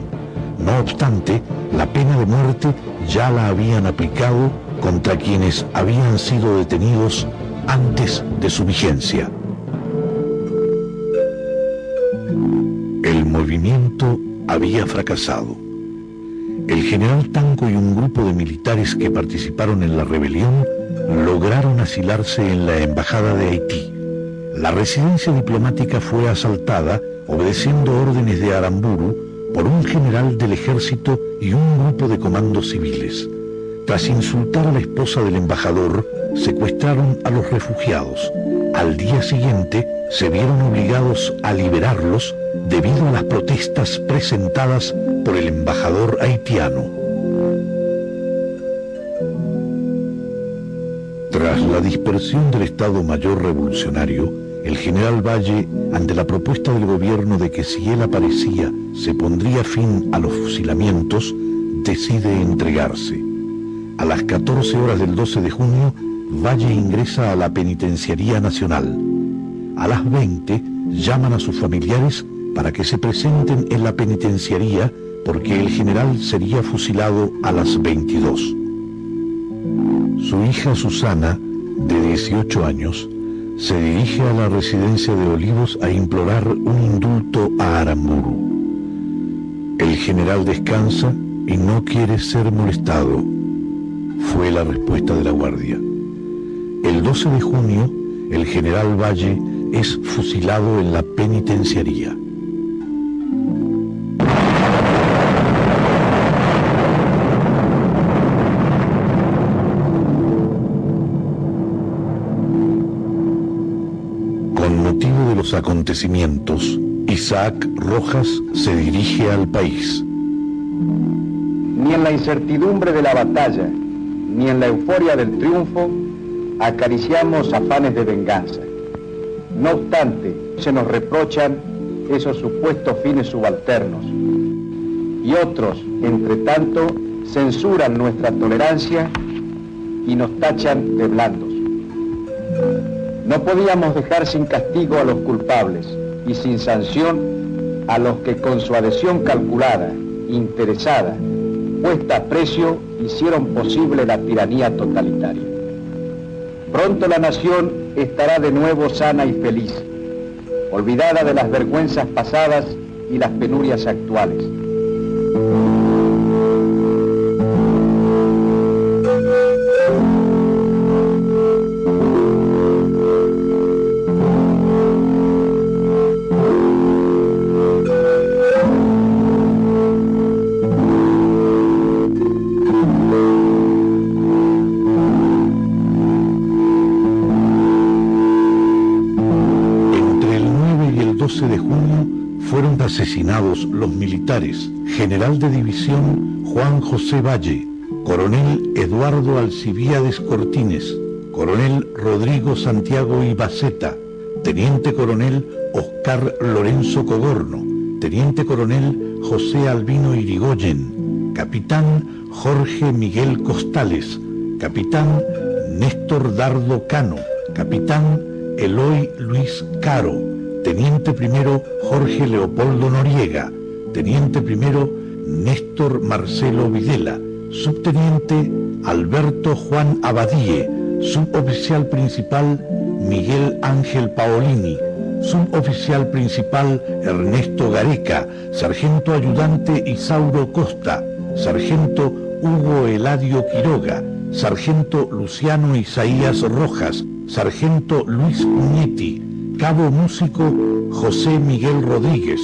No obstante, la pena de muerte ya la habían aplicado contra quienes habían sido detenidos antes de su vigencia. Había fracasado. El general Tanco y un grupo de militares que participaron en la rebelión lograron asilarse en la embajada de Haití. La residencia diplomática fue asaltada obedeciendo órdenes de Aramburu por un general del ejército y un grupo de comandos civiles. Tras insultar a la esposa del embajador, secuestraron a los refugiados. Al día siguiente se vieron obligados a liberarlos debido a las protestas presentadas por el embajador haitiano. Tras la dispersión del Estado Mayor Revolucionario, el general Valle, ante la propuesta del gobierno de que si él aparecía se pondría fin a los fusilamientos, decide entregarse. A las 14 horas del 12 de junio, Valle ingresa a la Penitenciaría Nacional. A las 20 llaman a sus familiares para que se presenten en la penitenciaría porque el general sería fusilado a las 22. Su hija Susana, de 18 años, se dirige a la residencia de Olivos a implorar un indulto a Aramburu. El general descansa y no quiere ser molestado, fue la respuesta de la guardia. El 12 de junio, el general Valle es fusilado en la penitenciaría. Los acontecimientos, Isaac Rojas se dirige al país. Ni en la incertidumbre de la batalla, ni en la euforia del triunfo, acariciamos afanes de venganza. No obstante, se nos reprochan esos supuestos fines subalternos. Y otros, entre tanto, censuran nuestra tolerancia y nos tachan de blandos. No podíamos dejar sin castigo a los culpables y sin sanción a los que con su adhesión calculada, interesada, puesta a precio, hicieron posible la tiranía totalitaria. Pronto la nación estará de nuevo sana y feliz, olvidada de las vergüenzas pasadas y las penurias actuales. Los militares General de División Juan José Valle, Coronel Eduardo Alcibiades Cortines, Coronel Rodrigo Santiago Ibaceta, Teniente Coronel Oscar Lorenzo Cogorno, Teniente Coronel José Albino Irigoyen, Capitán Jorge Miguel Costales, Capitán Néstor Dardo Cano, Capitán Eloy Luis Caro, Teniente Primero Jorge Leopoldo Noriega, Teniente Primero Néstor Marcelo Videla, Subteniente Alberto Juan Abadie, Suboficial Principal Miguel Ángel Paolini, Suboficial Principal Ernesto Gareca, Sargento Ayudante Isauro Costa, Sargento Hugo Eladio Quiroga, Sargento Luciano Isaías Rojas, Sargento Luis Uñetti, Cabo Músico José Miguel Rodríguez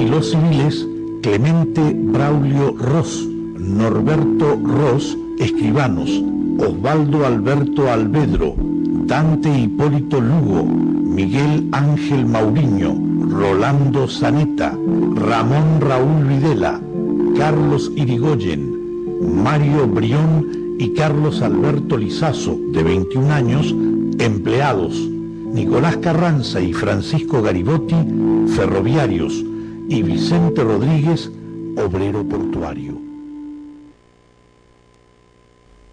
y los civiles Clemente Braulio Ross, Norberto Ross, escribanos, Osvaldo Alberto Alvedro, Dante Hipólito Lugo, Miguel Ángel Mauriño, Rolando Zaneta, Ramón Raúl Videla, Carlos Irigoyen, Mario Brión y Carlos Alberto Lizazo, de 21 años, empleados. Nicolás Carranza y Francisco Garibotti, ferroviarios, y Vicente Rodríguez, obrero portuario.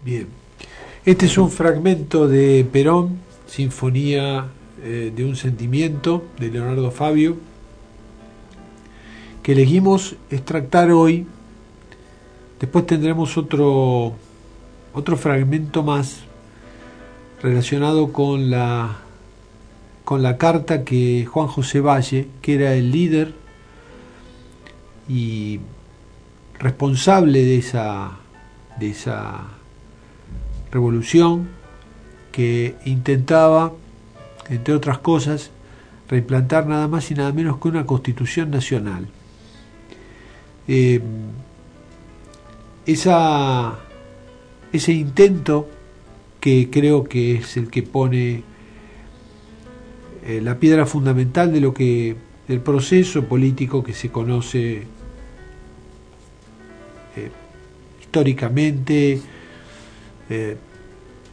Bien. Este es un fragmento de Perón, Sinfonía eh, de un Sentimiento, de Leonardo Fabio, que elegimos extractar hoy. Después tendremos otro, otro fragmento más relacionado con la, con la carta que Juan José Valle, que era el líder y responsable de esa, de esa revolución que intentaba, entre otras cosas, reimplantar nada más y nada menos que una constitución nacional. Eh, esa, ese intento que creo que es el que pone eh, la piedra fundamental de lo que del proceso político que se conoce eh, históricamente eh,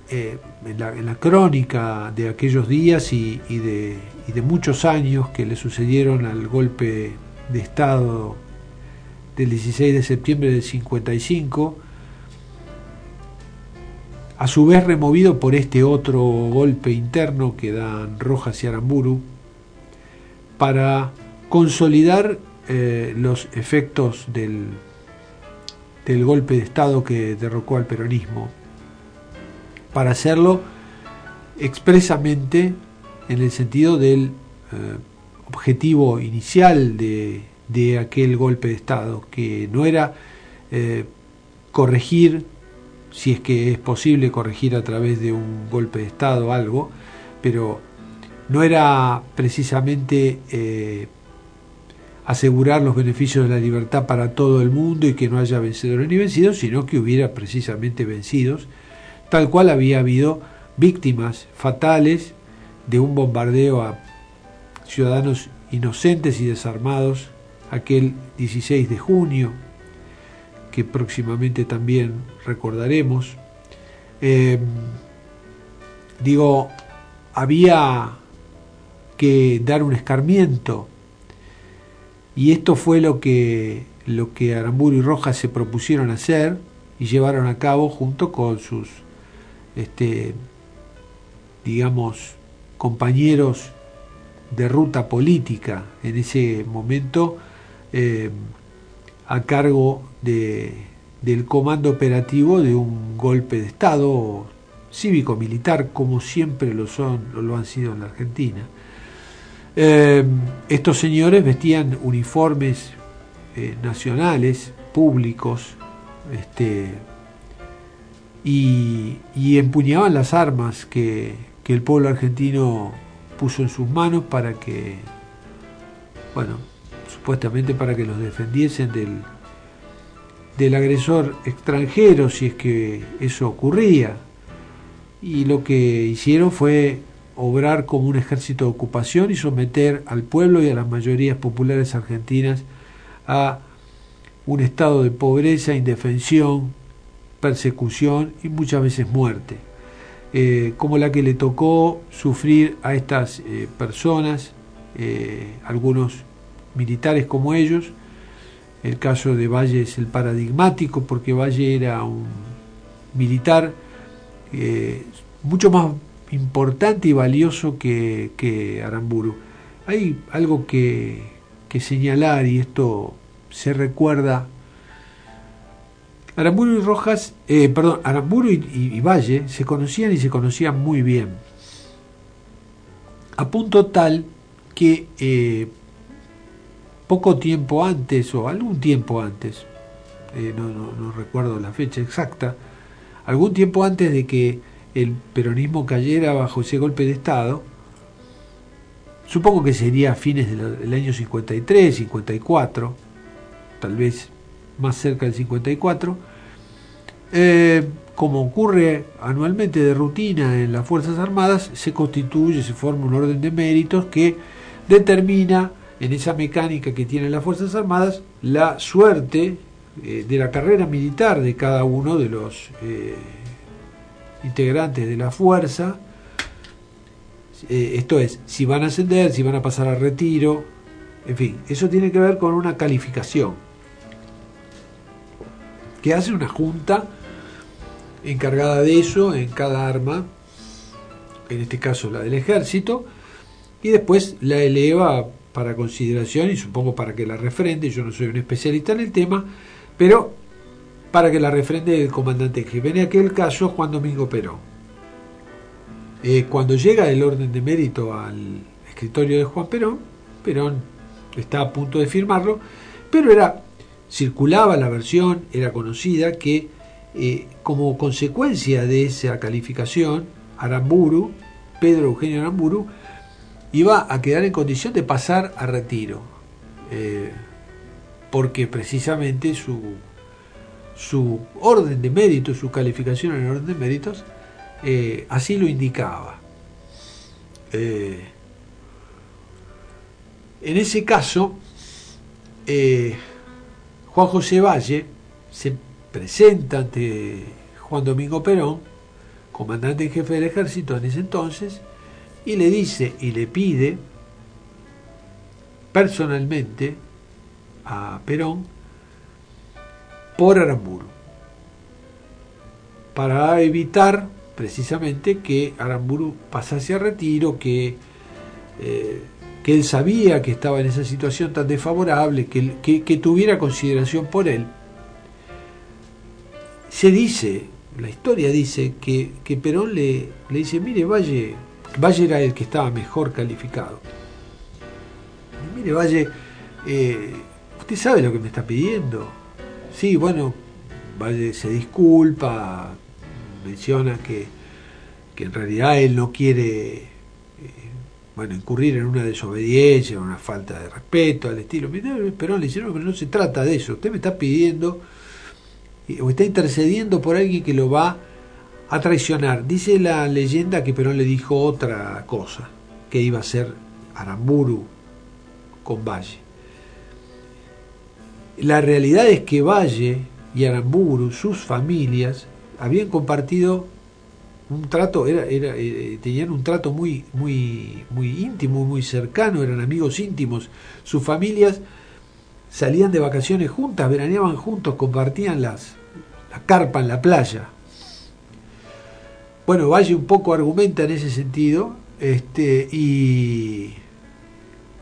en, la, en, la, crónica de aquellos días y, y, de, y, de, muchos años que le sucedieron al golpe de Estado del 16 de septiembre del 55, a su vez removido por este otro golpe interno que dan Rojas y Aramburu, para consolidar eh, los efectos del, del golpe de Estado que derrocó al peronismo. Para hacerlo expresamente en el sentido del eh, objetivo inicial de, de, aquel golpe de Estado, que no era eh, corregir, si es que es posible corregir a través de un golpe de Estado algo, pero no era precisamente eh, asegurar los beneficios de la libertad para todo el mundo y que no haya vencedores ni vencidos, sino que hubiera precisamente vencidos. Tal cual había habido víctimas fatales de un bombardeo a ciudadanos inocentes y desarmados aquel 16 de junio, que próximamente también recordaremos. Eh, digo, había que dar un escarmiento y esto fue lo que, lo que Aramburu y Rojas se propusieron hacer y llevaron a cabo junto con sus este, digamos, compañeros de ruta política en ese momento eh, a cargo de, del comando operativo de un golpe de Estado cívico-militar, como siempre lo son, lo han sido en la Argentina. Eh, estos señores vestían uniformes eh, nacionales, públicos, este, y, empuñaban las armas que, que, el pueblo argentino puso en sus manos para que, bueno, supuestamente para que los defendiesen del, del agresor extranjero, si es que eso ocurría. Y lo que hicieron fue obrar como un ejército de ocupación y someter al pueblo y a las mayorías populares argentinas a un estado de pobreza, indefensión, persecución y muchas veces muerte, eh, como la que le tocó sufrir a estas eh, personas, eh, algunos militares como ellos. El caso de Valle es el paradigmático porque Valle era un militar mucho más importante y valioso que, Aramburu. Hay algo que, señalar y esto se recuerda Aramburu y Rojas, eh, perdón, Aramburu y, Valle se conocían y se conocían muy bien. A punto tal que eh, poco tiempo antes, o algún tiempo antes, eh, no, recuerdo la fecha exacta, algún tiempo antes de que el peronismo cayera bajo ese golpe de Estado, supongo que sería a fines del, del año 53, 54, tal vez más cerca del 54, eh, como ocurre anualmente de rutina en las Fuerzas Armadas, se constituye, se forma un orden de méritos que determina en esa mecánica que tienen las Fuerzas Armadas la suerte eh, de la carrera militar de cada uno de los eh, integrantes de la fuerza. Eh, esto es, si van a ascender, si van a pasar a retiro, en fin, eso tiene que ver con una calificación que hace una junta encargada de eso en cada arma, en este caso la del ejército, y después la eleva para consideración y supongo para que la refrende, yo no soy un especialista en el tema, pero para que la refrende el comandante en jefe. En aquel caso, Juan Domingo Perón. Eh, cuando llega el orden de mérito al escritorio de Juan Perón, Perón está a punto de firmarlo, pero era circulaba la versión, era conocida que eh, como consecuencia de esa calificación, Aramburu, Pedro Eugenio Aramburu, iba a quedar en condición de pasar a retiro, eh, porque precisamente su, su orden de mérito, su calificación en el orden de méritos, eh, así lo indicaba. Eh, en ese caso, Juan José Valle se presenta ante Juan Domingo Perón, comandante en jefe del ejército en ese entonces, y le dice y le pide personalmente a Perón por Aramburu, para evitar precisamente que Aramburu pasase a retiro, que, eh, que él sabía que estaba en esa situación tan desfavorable, que, que, que tuviera consideración por él. Se dice, la historia dice que, que Perón le, le dice, mire, Valle, Valle era el que estaba mejor calificado. Mire, Valle, eh, usted sabe lo que me está pidiendo. Sí, bueno, Valle se disculpa, menciona que, que en realidad él no quiere eh, bueno, incurrir en una desobediencia, una falta de respeto al estilo. Perón le dice, no, pero no se trata de eso. Usted me está pidiendo eh, o está intercediendo por alguien que lo va a traicionar. Dice la leyenda que Perón le dijo otra cosa, que iba a ser Aramburu con Valle. La realidad es que Valle y Aramburu, sus familias, habían compartido un trato, era, era, eh, tenían un trato muy, muy, muy íntimo, muy cercano, eran amigos íntimos. Sus familias salían de vacaciones juntas, veraneaban juntos, compartían las, la carpa en la playa. Bueno, Valle un poco argumenta en ese sentido, este, y,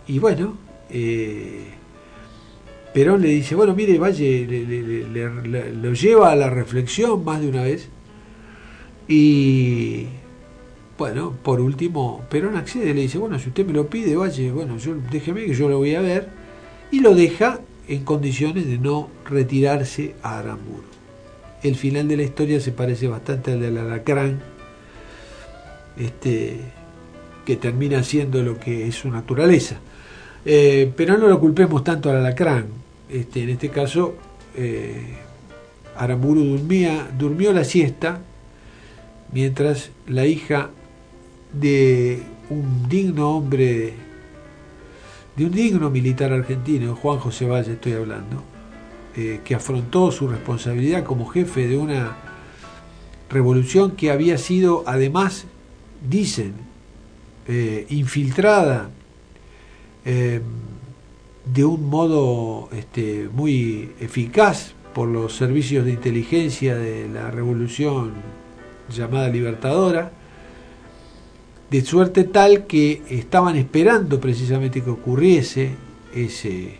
y bueno, eh, Perón le dice, bueno, mire, Valle le, le, le, lo lleva a la reflexión más de una vez, y bueno, por último, Perón accede, le dice, bueno, si usted me lo pide, Valle, bueno, yo, déjeme que yo lo voy a ver, y lo deja en condiciones de no retirarse a Aramburu. El final de la historia se parece bastante al del alacrán, este, que termina siendo lo que es su naturaleza. Eh, pero no lo culpemos tanto al alacrán. Este, en este caso, eh, Aramburu dormía, durmió la siesta mientras la hija de un digno hombre, de un digno militar argentino, Juan José Valle estoy hablando, eh, que afrontó su responsabilidad como jefe de una revolución que había sido además, dicen, eh, infiltrada eh, de un modo este, muy eficaz por los servicios de inteligencia de la revolución llamada Libertadora, de suerte tal que estaban esperando precisamente que ocurriese ese,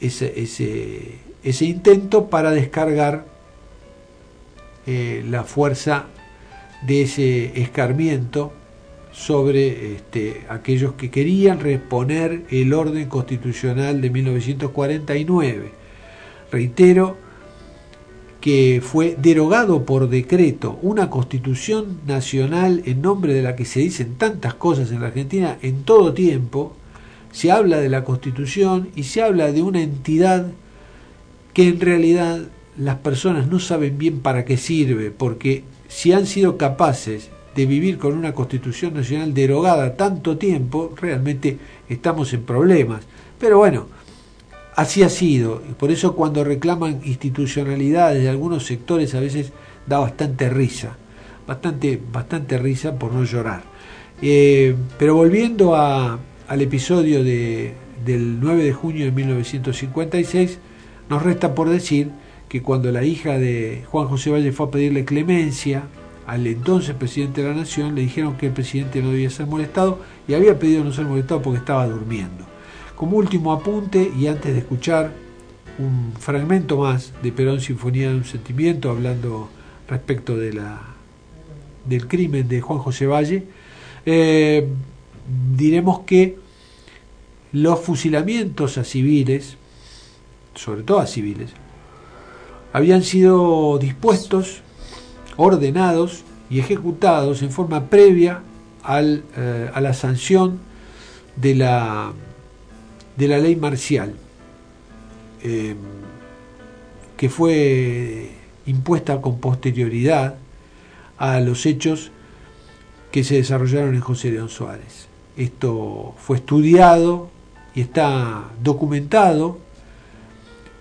ese, ese, intento para descargar eh, la fuerza de ese escarmiento sobre este, aquellos que querían reponer el orden constitucional de 1949. Reitero, que fue derogado por decreto una constitución nacional en nombre de la que se dicen tantas cosas en la Argentina en todo tiempo, se habla de la constitución y se habla de una entidad que en realidad las personas no saben bien para qué sirve, porque si han sido capaces de vivir con una constitución nacional derogada tanto tiempo, realmente estamos en problemas. Pero bueno, así ha sido. Y por eso cuando reclaman institucionalidades de algunos sectores a veces da bastante risa. Bastante, bastante risa por no llorar. Eh, pero volviendo al episodio de, del 9 de junio de 1956, nos resta por decir que cuando la hija de Juan José Valle fue a pedirle clemencia al entonces presidente de la Nación, le dijeron que el presidente no debía ser molestado y había pedido no ser molestado porque estaba durmiendo. Como último apunte y antes de escuchar un fragmento más de Perón Sinfonía de un Sentimiento, hablando respecto de la, del crimen de Juan José Valle, eh, diremos que los fusilamientos a civiles, sobre todo a civiles, habían sido dispuestos, ordenados y ejecutados en forma previa al, eh, a la sanción de la, de la ley marcial, eh, que fue impuesta con posterioridad a los hechos que se desarrollaron en José León Suárez. Esto fue estudiado y está documentado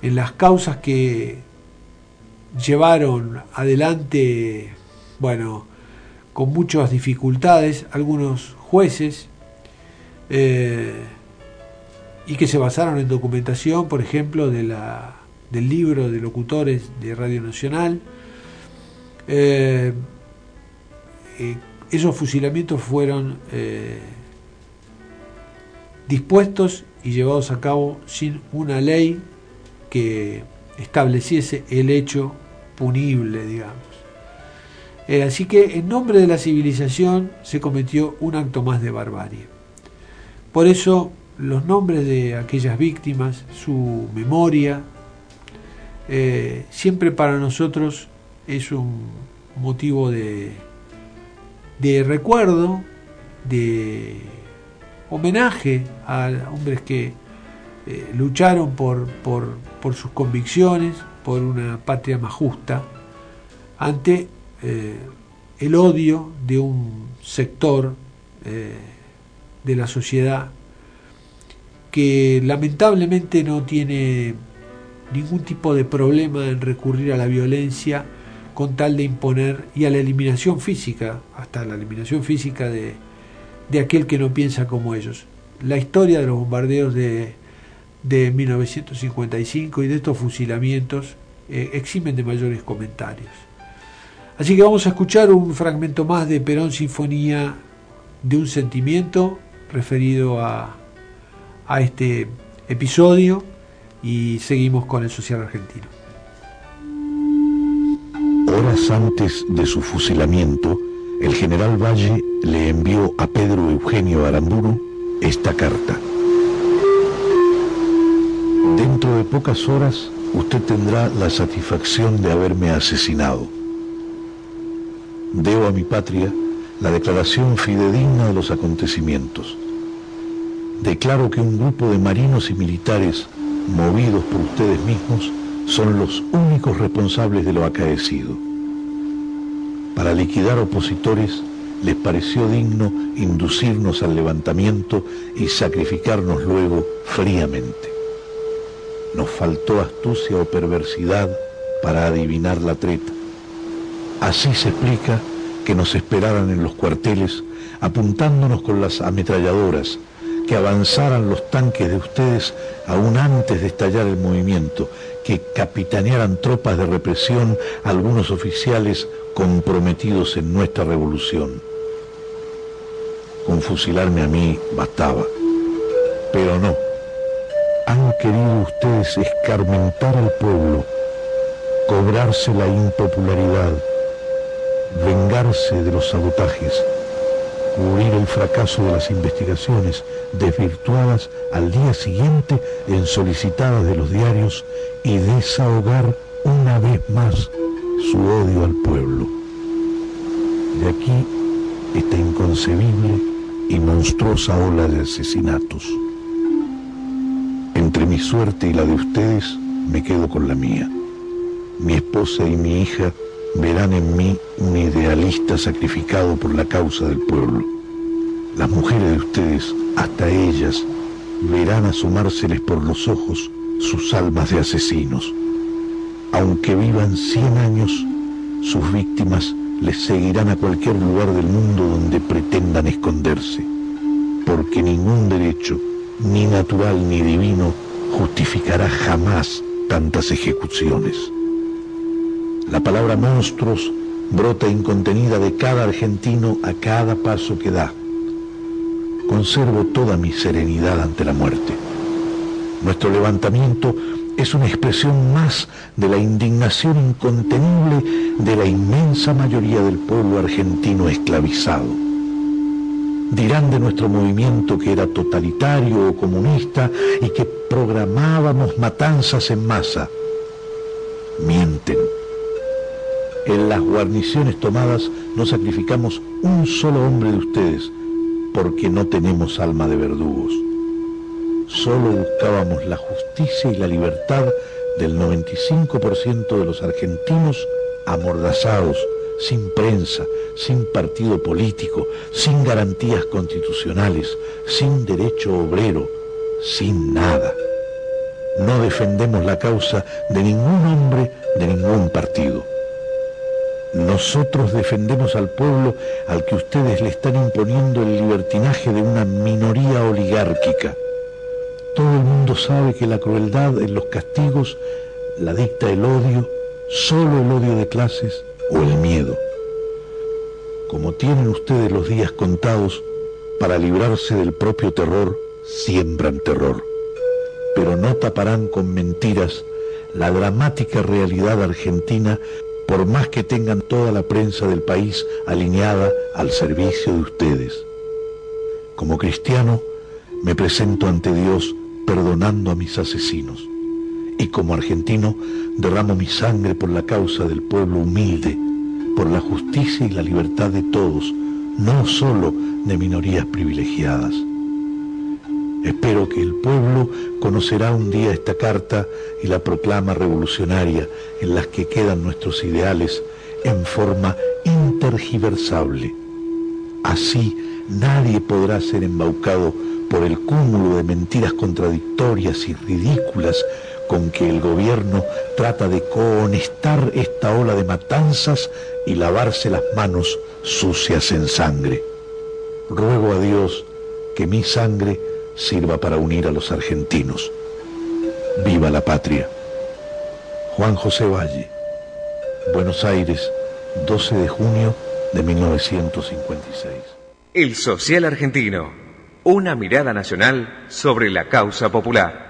en las causas que llevaron adelante, bueno, con muchas dificultades, algunos jueces, eh, y que se basaron en documentación, por ejemplo, de la, del libro de locutores de Radio Nacional. Eh, eh, esos fusilamientos fueron dispuestos y llevados a cabo sin una ley que estableciese el hecho punible, digamos. Eh, así que en nombre de la civilización se cometió un acto más de barbarie. Por eso los nombres de aquellas víctimas, su memoria, eh, siempre para nosotros es un motivo de, de recuerdo, de homenaje a hombres que eh, lucharon por, por, sus convicciones, por una patria más justa, ante eh, el odio de un sector eh, de la sociedad que lamentablemente no tiene ningún tipo de problema en recurrir a la violencia con tal de imponer y a la eliminación física, hasta la eliminación física de, de aquel que no piensa como ellos. La historia de los bombardeos de, de 1955 y de estos fusilamientos eh, eximen de mayores comentarios. Así que vamos a escuchar un fragmento más de Perón Sinfonía de un sentimiento referido a, a este episodio y seguimos con el social argentino. Horas antes de su fusilamiento, el general Valle le envió a Pedro Eugenio Aramburu esta carta. Dentro de pocas horas usted tendrá la satisfacción de haberme asesinado. Debo a mi patria la declaración fidedigna de los acontecimientos. Declaro que un grupo de marinos y militares, movidos por ustedes mismos, son los únicos responsables de lo acaecido. Para liquidar opositores, les pareció digno inducirnos al levantamiento y sacrificarnos luego fríamente. Nos faltó astucia o perversidad para adivinar la treta. Así se explica que nos esperaran en los cuarteles apuntándonos con las ametralladoras, que avanzaran los tanques de ustedes aún antes de estallar el movimiento, que capitanearan tropas de represión algunos oficiales comprometidos en nuestra revolución. Con fusilarme a mí bastaba, pero no. Han querido ustedes escarmentar al pueblo, cobrarse la impopularidad, vengarse de los sabotajes, cubrir el fracaso de las investigaciones desvirtuadas al día siguiente en solicitadas de los diarios y desahogar una vez más su odio al pueblo. De aquí esta inconcebible y monstruosa ola de asesinatos. Mi suerte y la de ustedes me quedo con la mía. mi esposa y mi hija verán en mí un idealista sacrificado por la causa del pueblo. Las mujeres de ustedes, hasta ellas, verán asomárseles por los ojos sus almas de asesinos. Aunque vivan cien años, sus víctimas les seguirán a cualquier lugar del mundo donde pretendan esconderse, porque ningún derecho, ni natural ni divino, justificará jamás tantas ejecuciones. La palabra monstruos brota incontenida de cada argentino a cada paso que da. Conservo toda mi serenidad ante la muerte. Nuestro levantamiento es una expresión más de la indignación incontenible de la inmensa mayoría del pueblo argentino esclavizado. Dirán de nuestro movimiento que era totalitario o comunista y que programábamos matanzas en masa. Mienten. En las guarniciones tomadas no sacrificamos un solo hombre de ustedes porque no tenemos alma de verdugos. Solo buscábamos la justicia y la libertad del 95% de los argentinos amordazados, sin prensa, sin partido político, sin garantías constitucionales, sin derecho obrero, sin nada. No defendemos la causa de ningún hombre, de ningún partido. Nosotros defendemos al pueblo al que ustedes le están imponiendo el libertinaje de una minoría oligárquica. Todo el mundo sabe que la crueldad en los castigos la dicta el odio, solo el odio de clases o el miedo. Como tienen ustedes los días contados, para librarse del propio terror, siembran terror. Pero no taparán con mentiras la dramática realidad argentina por más que tengan toda la prensa del país alineada al servicio de ustedes. Como cristiano, me presento ante Dios perdonando a mis asesinos. Y como argentino, derramo mi sangre por la causa del pueblo humilde, por la justicia y la libertad de todos, no solo de minorías privilegiadas. Espero que el pueblo conocerá un día esta carta y la proclama revolucionaria en las que quedan nuestros ideales en forma intergiversable. Así nadie podrá ser embaucado por el cúmulo de mentiras contradictorias y ridículas con que el gobierno trata de cohonestar esta ola de matanzas y lavarse las manos sucias en sangre. Ruego a Dios que mi sangre sirva para unir a los argentinos. Viva la patria. Juan José Valle, Buenos Aires, 12 de junio de 1956. El Social Argentino. Una mirada nacional sobre la causa popular.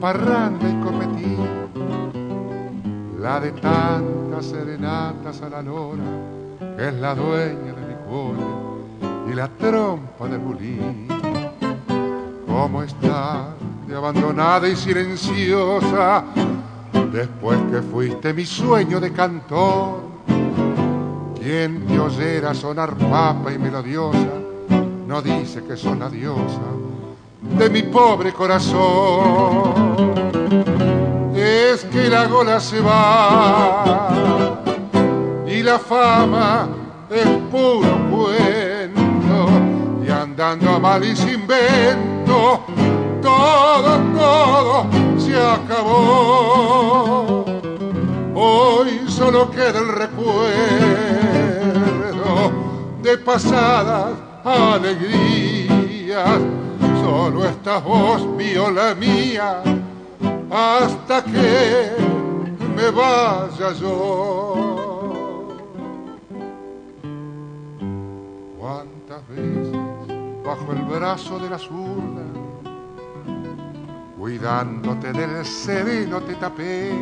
Parranda y cometía, la de tantas serenatas a la lora, que es la dueña de mi cuore y la trompa de bulín. ¿Cómo está de abandonada y silenciosa después que fuiste mi sueño de cantor? Quien te oyera sonar papa y melodiosa, no dice que son la diosa de mi pobre corazón. Es que la gola se va y la fama es puro cuento y andando a mal y sin vento, todo, todo se acabó. Hoy solo queda el recuerdo de pasadas alegrías. Solo estás vos, viola mía, hasta que me vaya yo. Cuántas veces bajo el brazo de la zurda, cuidándote del sereno te tapé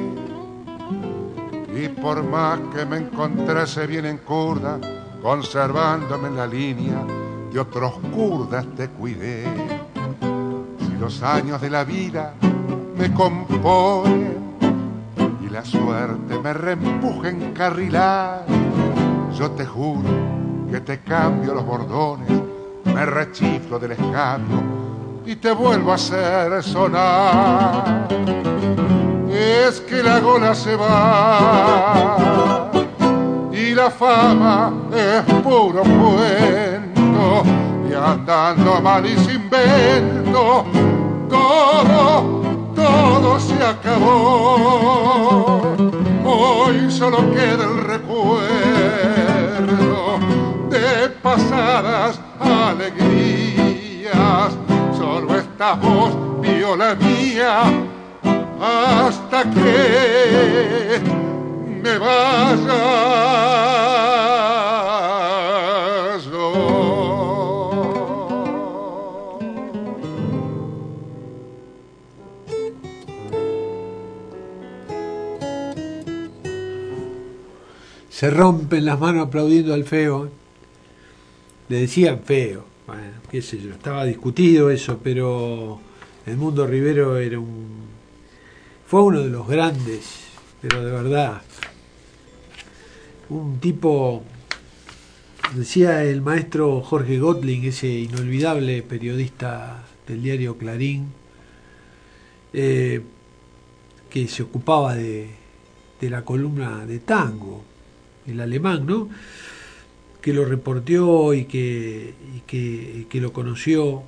Y por más que me encontrase bien en curda, conservándome en la línea de otros kurdas te cuidé. Los años de la vida me componen y la suerte me reempuja en carrilar, yo te juro que te cambio los bordones, me rechiflo del escabio y te vuelvo a hacer sonar. Es que la gola se va y la fama es puro cuento y andando mal y sin vento todo, todo se acabó. Hoy solo queda el recuerdo de pasadas alegrías. Solo esta voz viola mía hasta que me vayas. Se rompen las manos aplaudiendo al feo. Le decían feo. Bueno, qué sé yo, estaba discutido eso, pero el mundo Rivero era un. fue uno de los grandes, pero de verdad. Un tipo. Decía el maestro Jorge Gotling, ese inolvidable periodista del diario Clarín, eh, que se ocupaba de, de la columna de tango, el alemán, ¿no? que lo reporteó y que, que, lo conoció,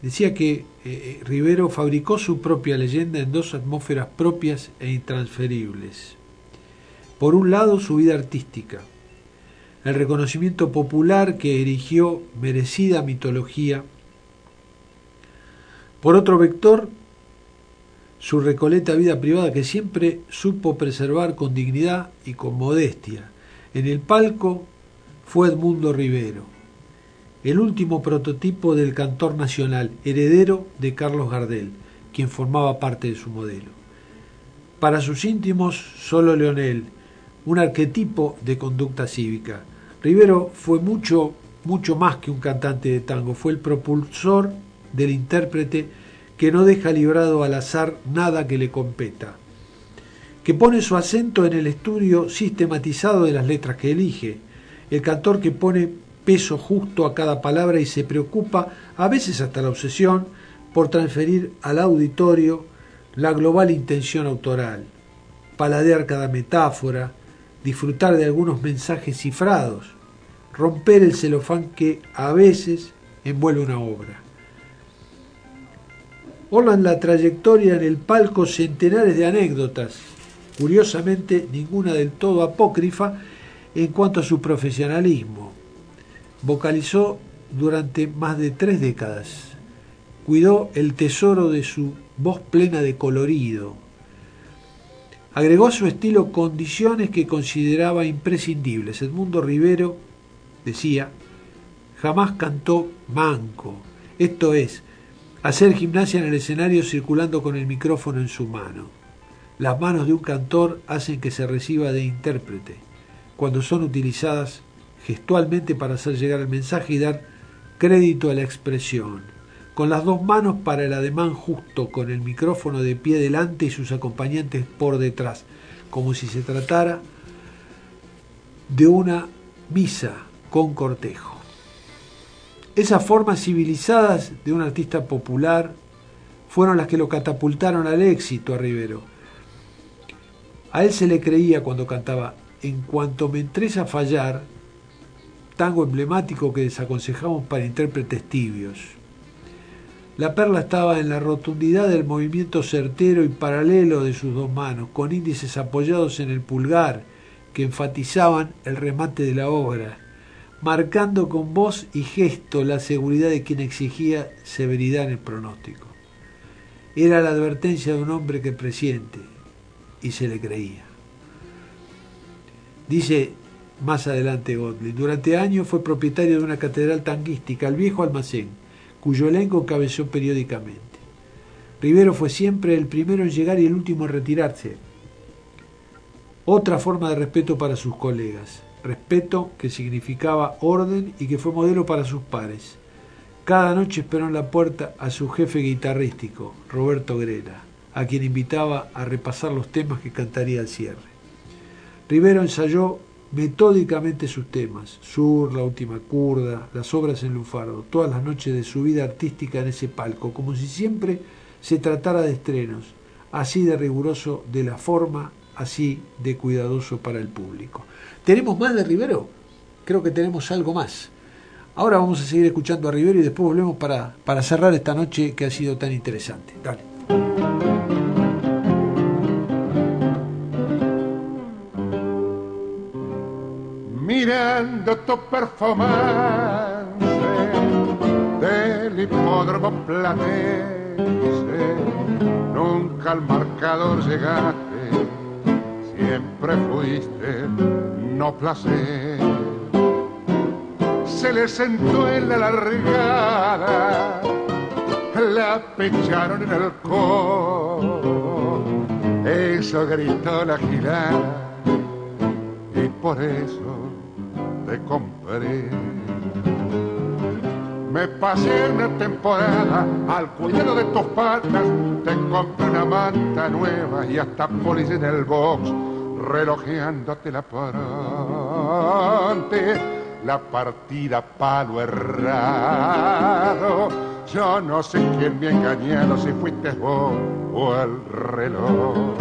decía que eh, Rivero fabricó su propia leyenda en dos atmósferas propias e intransferibles. Por un lado, su vida artística, el reconocimiento popular que erigió merecida mitología. Por otro vector, su recoleta vida privada que siempre supo preservar con dignidad y con modestia. En el palco fue Edmundo Rivero, el último prototipo del cantor nacional, heredero de Carlos Gardel, quien formaba parte de su modelo. Para sus íntimos, solo Leonel, un arquetipo de conducta cívica. Rivero fue mucho, mucho más que un cantante de tango, fue el propulsor del intérprete que no deja librado al azar nada que le competa, que pone su acento en el estudio sistematizado de las letras que elige, el cantor que pone peso justo a cada palabra y se preocupa, a veces hasta la obsesión, por transferir al auditorio la global intención autoral, paladear cada metáfora, disfrutar de algunos mensajes cifrados, romper el celofán que a veces envuelve una obra. Holan la trayectoria en el palco centenares de anécdotas, curiosamente ninguna del todo apócrifa en cuanto a su profesionalismo. Vocalizó durante más de tres décadas. Cuidó el tesoro de su voz plena de colorido. Agregó a su estilo condiciones que consideraba imprescindibles. Edmundo Rivero decía, jamás cantó manco. Esto es, hacer gimnasia en el escenario circulando con el micrófono en su mano. Las manos de un cantor hacen que se reciba de intérprete cuando son utilizadas gestualmente para hacer llegar el mensaje y dar crédito a la expresión, con las dos manos para el ademán justo, con el micrófono de pie delante y sus acompañantes por detrás, como si se tratara de una misa con cortejo. Esas formas civilizadas de un artista popular fueron las que lo catapultaron al éxito a Rivero. A él se le creía cuando cantaba en cuanto me entres a fallar, tango emblemático que desaconsejamos para intérpretes tibios. La perla estaba en la rotundidad del movimiento certero y paralelo de sus dos manos, con índices apoyados en el pulgar, que enfatizaban el remate de la obra, marcando con voz y gesto la seguridad de quien exigía severidad en el pronóstico. Era la advertencia de un hombre que presiente, y se le creía. Dice más adelante Gottlieb, durante años fue propietario de una catedral tanguística, el viejo almacén, cuyo elenco cabeció periódicamente. Rivero fue siempre el primero en llegar y el último en retirarse. otra forma de respeto para sus colegas, respeto que significaba orden y que fue modelo para sus pares. Cada noche esperó en la puerta a su jefe guitarrístico, Roberto Grela, a quien invitaba a repasar los temas que cantaría al cierre. Rivero ensayó metódicamente sus temas, Sur, La Última Curda, las obras en Lufardo, todas las noches de su vida artística en ese palco, como si siempre se tratara de estrenos, así de riguroso de la forma, así de cuidadoso para el público. ¿Tenemos más de Rivero? Creo que tenemos algo más. Ahora vamos a seguir escuchando a Rivero y después volvemos para, para cerrar esta noche que ha sido tan interesante. Dale. mirando tu performance del hipódromo platense. Nunca al marcador llegaste, siempre fuiste no placer. Se le sentó en la largada, la pecharon en el codo, eso gritó la gilada y por eso te compré. Me pasé una temporada al cuidado de tus patas, te compré una manta nueva y hasta policía en el box, relojeándote la parante, la partida palo errado. Yo no sé quién me ha engañado, si fuiste vos o el reloj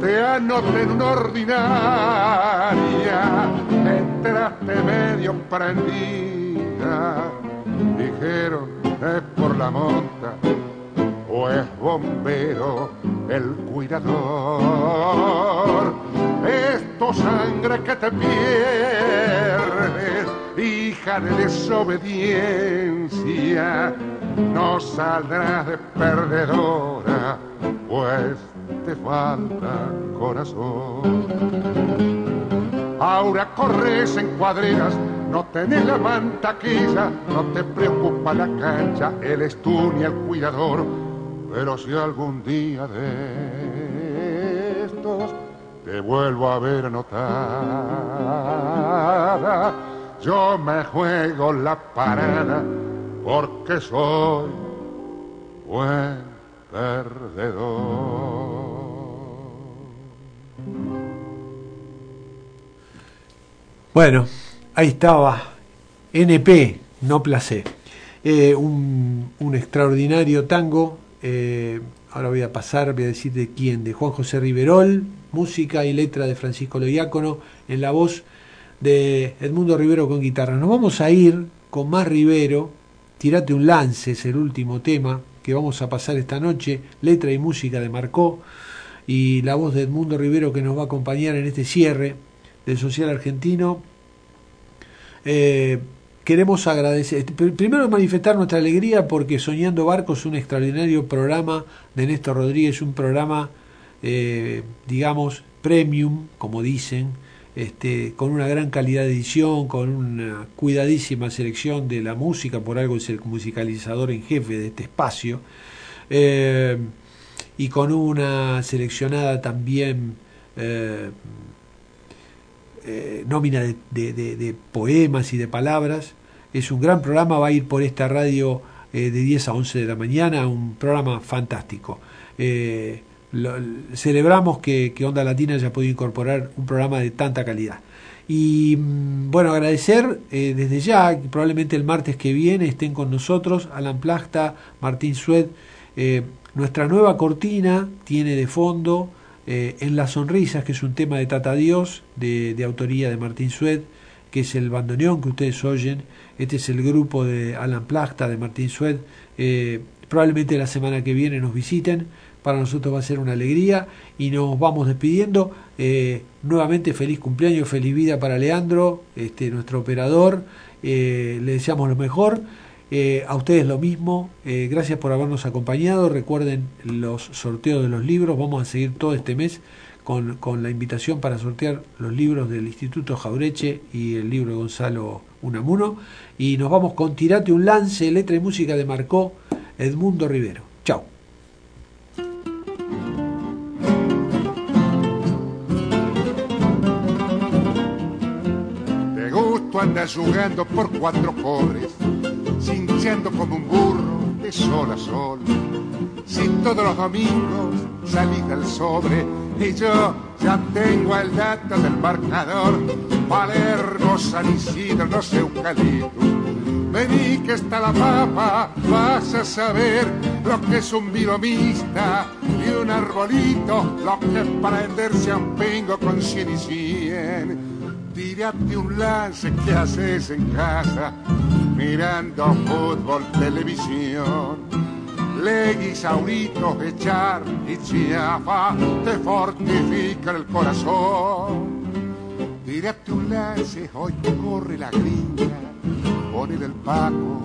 te anoté en una ordinaria, entraste medio prendida, dijeron es por la monta o es bombero el cuidador. Es tu sangre que te pierdes, hija de desobediencia, no saldrás de perdedora, pues te falta corazón. Ahora corres en cuadreras, no tenés la mantaquilla, no te preocupa la cancha, eres tú ni el cuidador. Pero si algún día de estos te vuelvo a ver anotada, yo me juego la parada porque soy buen perdedor. Bueno, ahí estaba. NP, no placer. Eh, un extraordinario tango. Eh, ahora voy a pasar, voy a decir de quién. De Juan José Riverol, música y letra de Francisco Loiácono, en la voz de Edmundo Rivero con guitarra. Nos vamos a ir con más Rivero. Tirate un lance, es el último tema que vamos a pasar esta noche. Letra y música de Marcó. Y la voz de Edmundo Rivero que nos va a acompañar en este cierre del Social Argentino. Eh, queremos agradecer, pr- primero manifestar nuestra alegría porque Soñando Barcos es un extraordinario programa de Néstor Rodríguez, un programa, eh, digamos, premium, como dicen, este, con una gran calidad de edición, con una cuidadísima selección de la música, por algo es el musicalizador en jefe de este espacio, eh, y con una seleccionada también eh, nómina de, de- de- de poemas y de palabras. Es un gran programa, va a ir por esta radio eh, de 10 a 11 de la mañana, un programa fantástico. Eh, celebramos que, Onda Latina haya podido incorporar un programa de tanta calidad. Y mm, bueno, agradecer eh, desde ya, probablemente el martes que viene estén con nosotros Alan Plasta, Martín Sued. Nuestra nueva cortina tiene de fondo En las sonrisas, que es un tema de Tata Dios, de, de autoría de Martín Sued, que es el bandoneón que ustedes oyen. Este es el grupo de Alan Plasta, de Martín Sued. Eh, probablemente la semana que viene nos visiten. Para nosotros va a ser una alegría y nos vamos despidiendo. Eh, nuevamente feliz cumpleaños, feliz vida para Leandro, este, nuestro operador. Eh, le deseamos lo mejor. A ustedes lo mismo. Gracias por habernos acompañado. Recuerden los sorteos de los libros. Vamos a seguir todo este mes con, la invitación para sortear los libros del Instituto Jaureche y el libro de Gonzalo Unamuno. Y nos vamos con Tirate un lance, letra y música de Marcó Edmundo Rivero. Chao. Te gusto andas jugando por cuatro cobres, cinceando como un burro de sol a sol. Si todos los domingos salís del sobre y yo ya tengo el dato del marcador, Palermo, San Isidro, no sé, Eucalipto. Vení que está la papa, vas a saber lo que es un viromista y un arbolito, lo que es prenderse a un pingo con cien y. Tírate un lance que haces en casa, mirando fútbol, televisión. Leguis, auritos, echar y chiafa te fortifica el corazón. Tírate un lance, hoy corre la gringa, ponele el paco,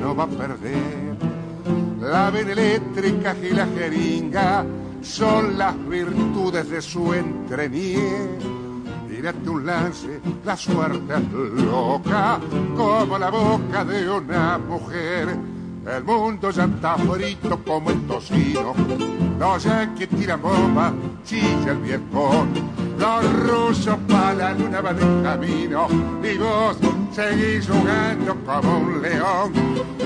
no va a perder. La vena eléctrica y la jeringa son las virtudes de su entrenier. Un lance, la suerte loca, como la boca de una mujer. El mundo ya está frito como el tocino. Los yanquis tiran bomba, chilla el viejón. Los rusos para la luna van en camino. Y vos seguís jugando como un león.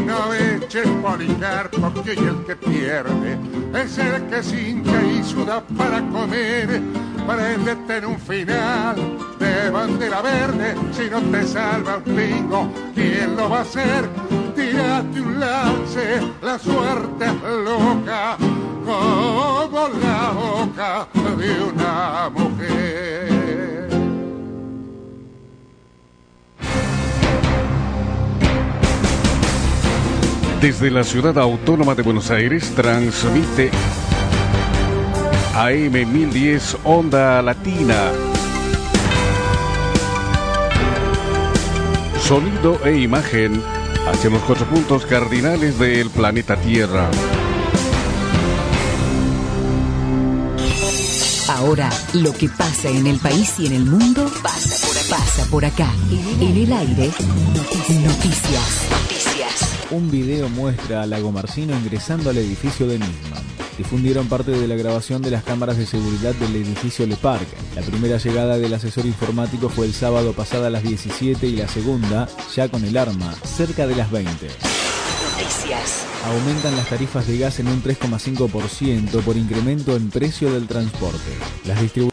No eches policarpo que hoy el que pierde es el que cinca y suda para comer. Préndete en un final de bandera verde. Si no te salva un pingo, ¿quién lo va a hacer? Tírate un lance, la suerte es loca, como la boca de una mujer. Desde la ciudad autónoma de Buenos Aires transmite AM 1010 Onda Latina. Sonido e imagen hacia los cuatro puntos cardinales del planeta Tierra. Ahora, lo que pasa en el país y en el mundo pasa por acá. Pasa por acá. En el aire, noticias. Noticias. Un video muestra a Lago Marcino ingresando al edificio de Nisman. Difundieron parte de la grabación de las cámaras de seguridad del edificio Le Parc. La primera llegada del asesor informático fue el sábado pasada a las 17 y la segunda, ya con el arma, cerca de las 20. Noticias. Aumentan las tarifas de gas en un 3,5% por incremento en precio del transporte. Las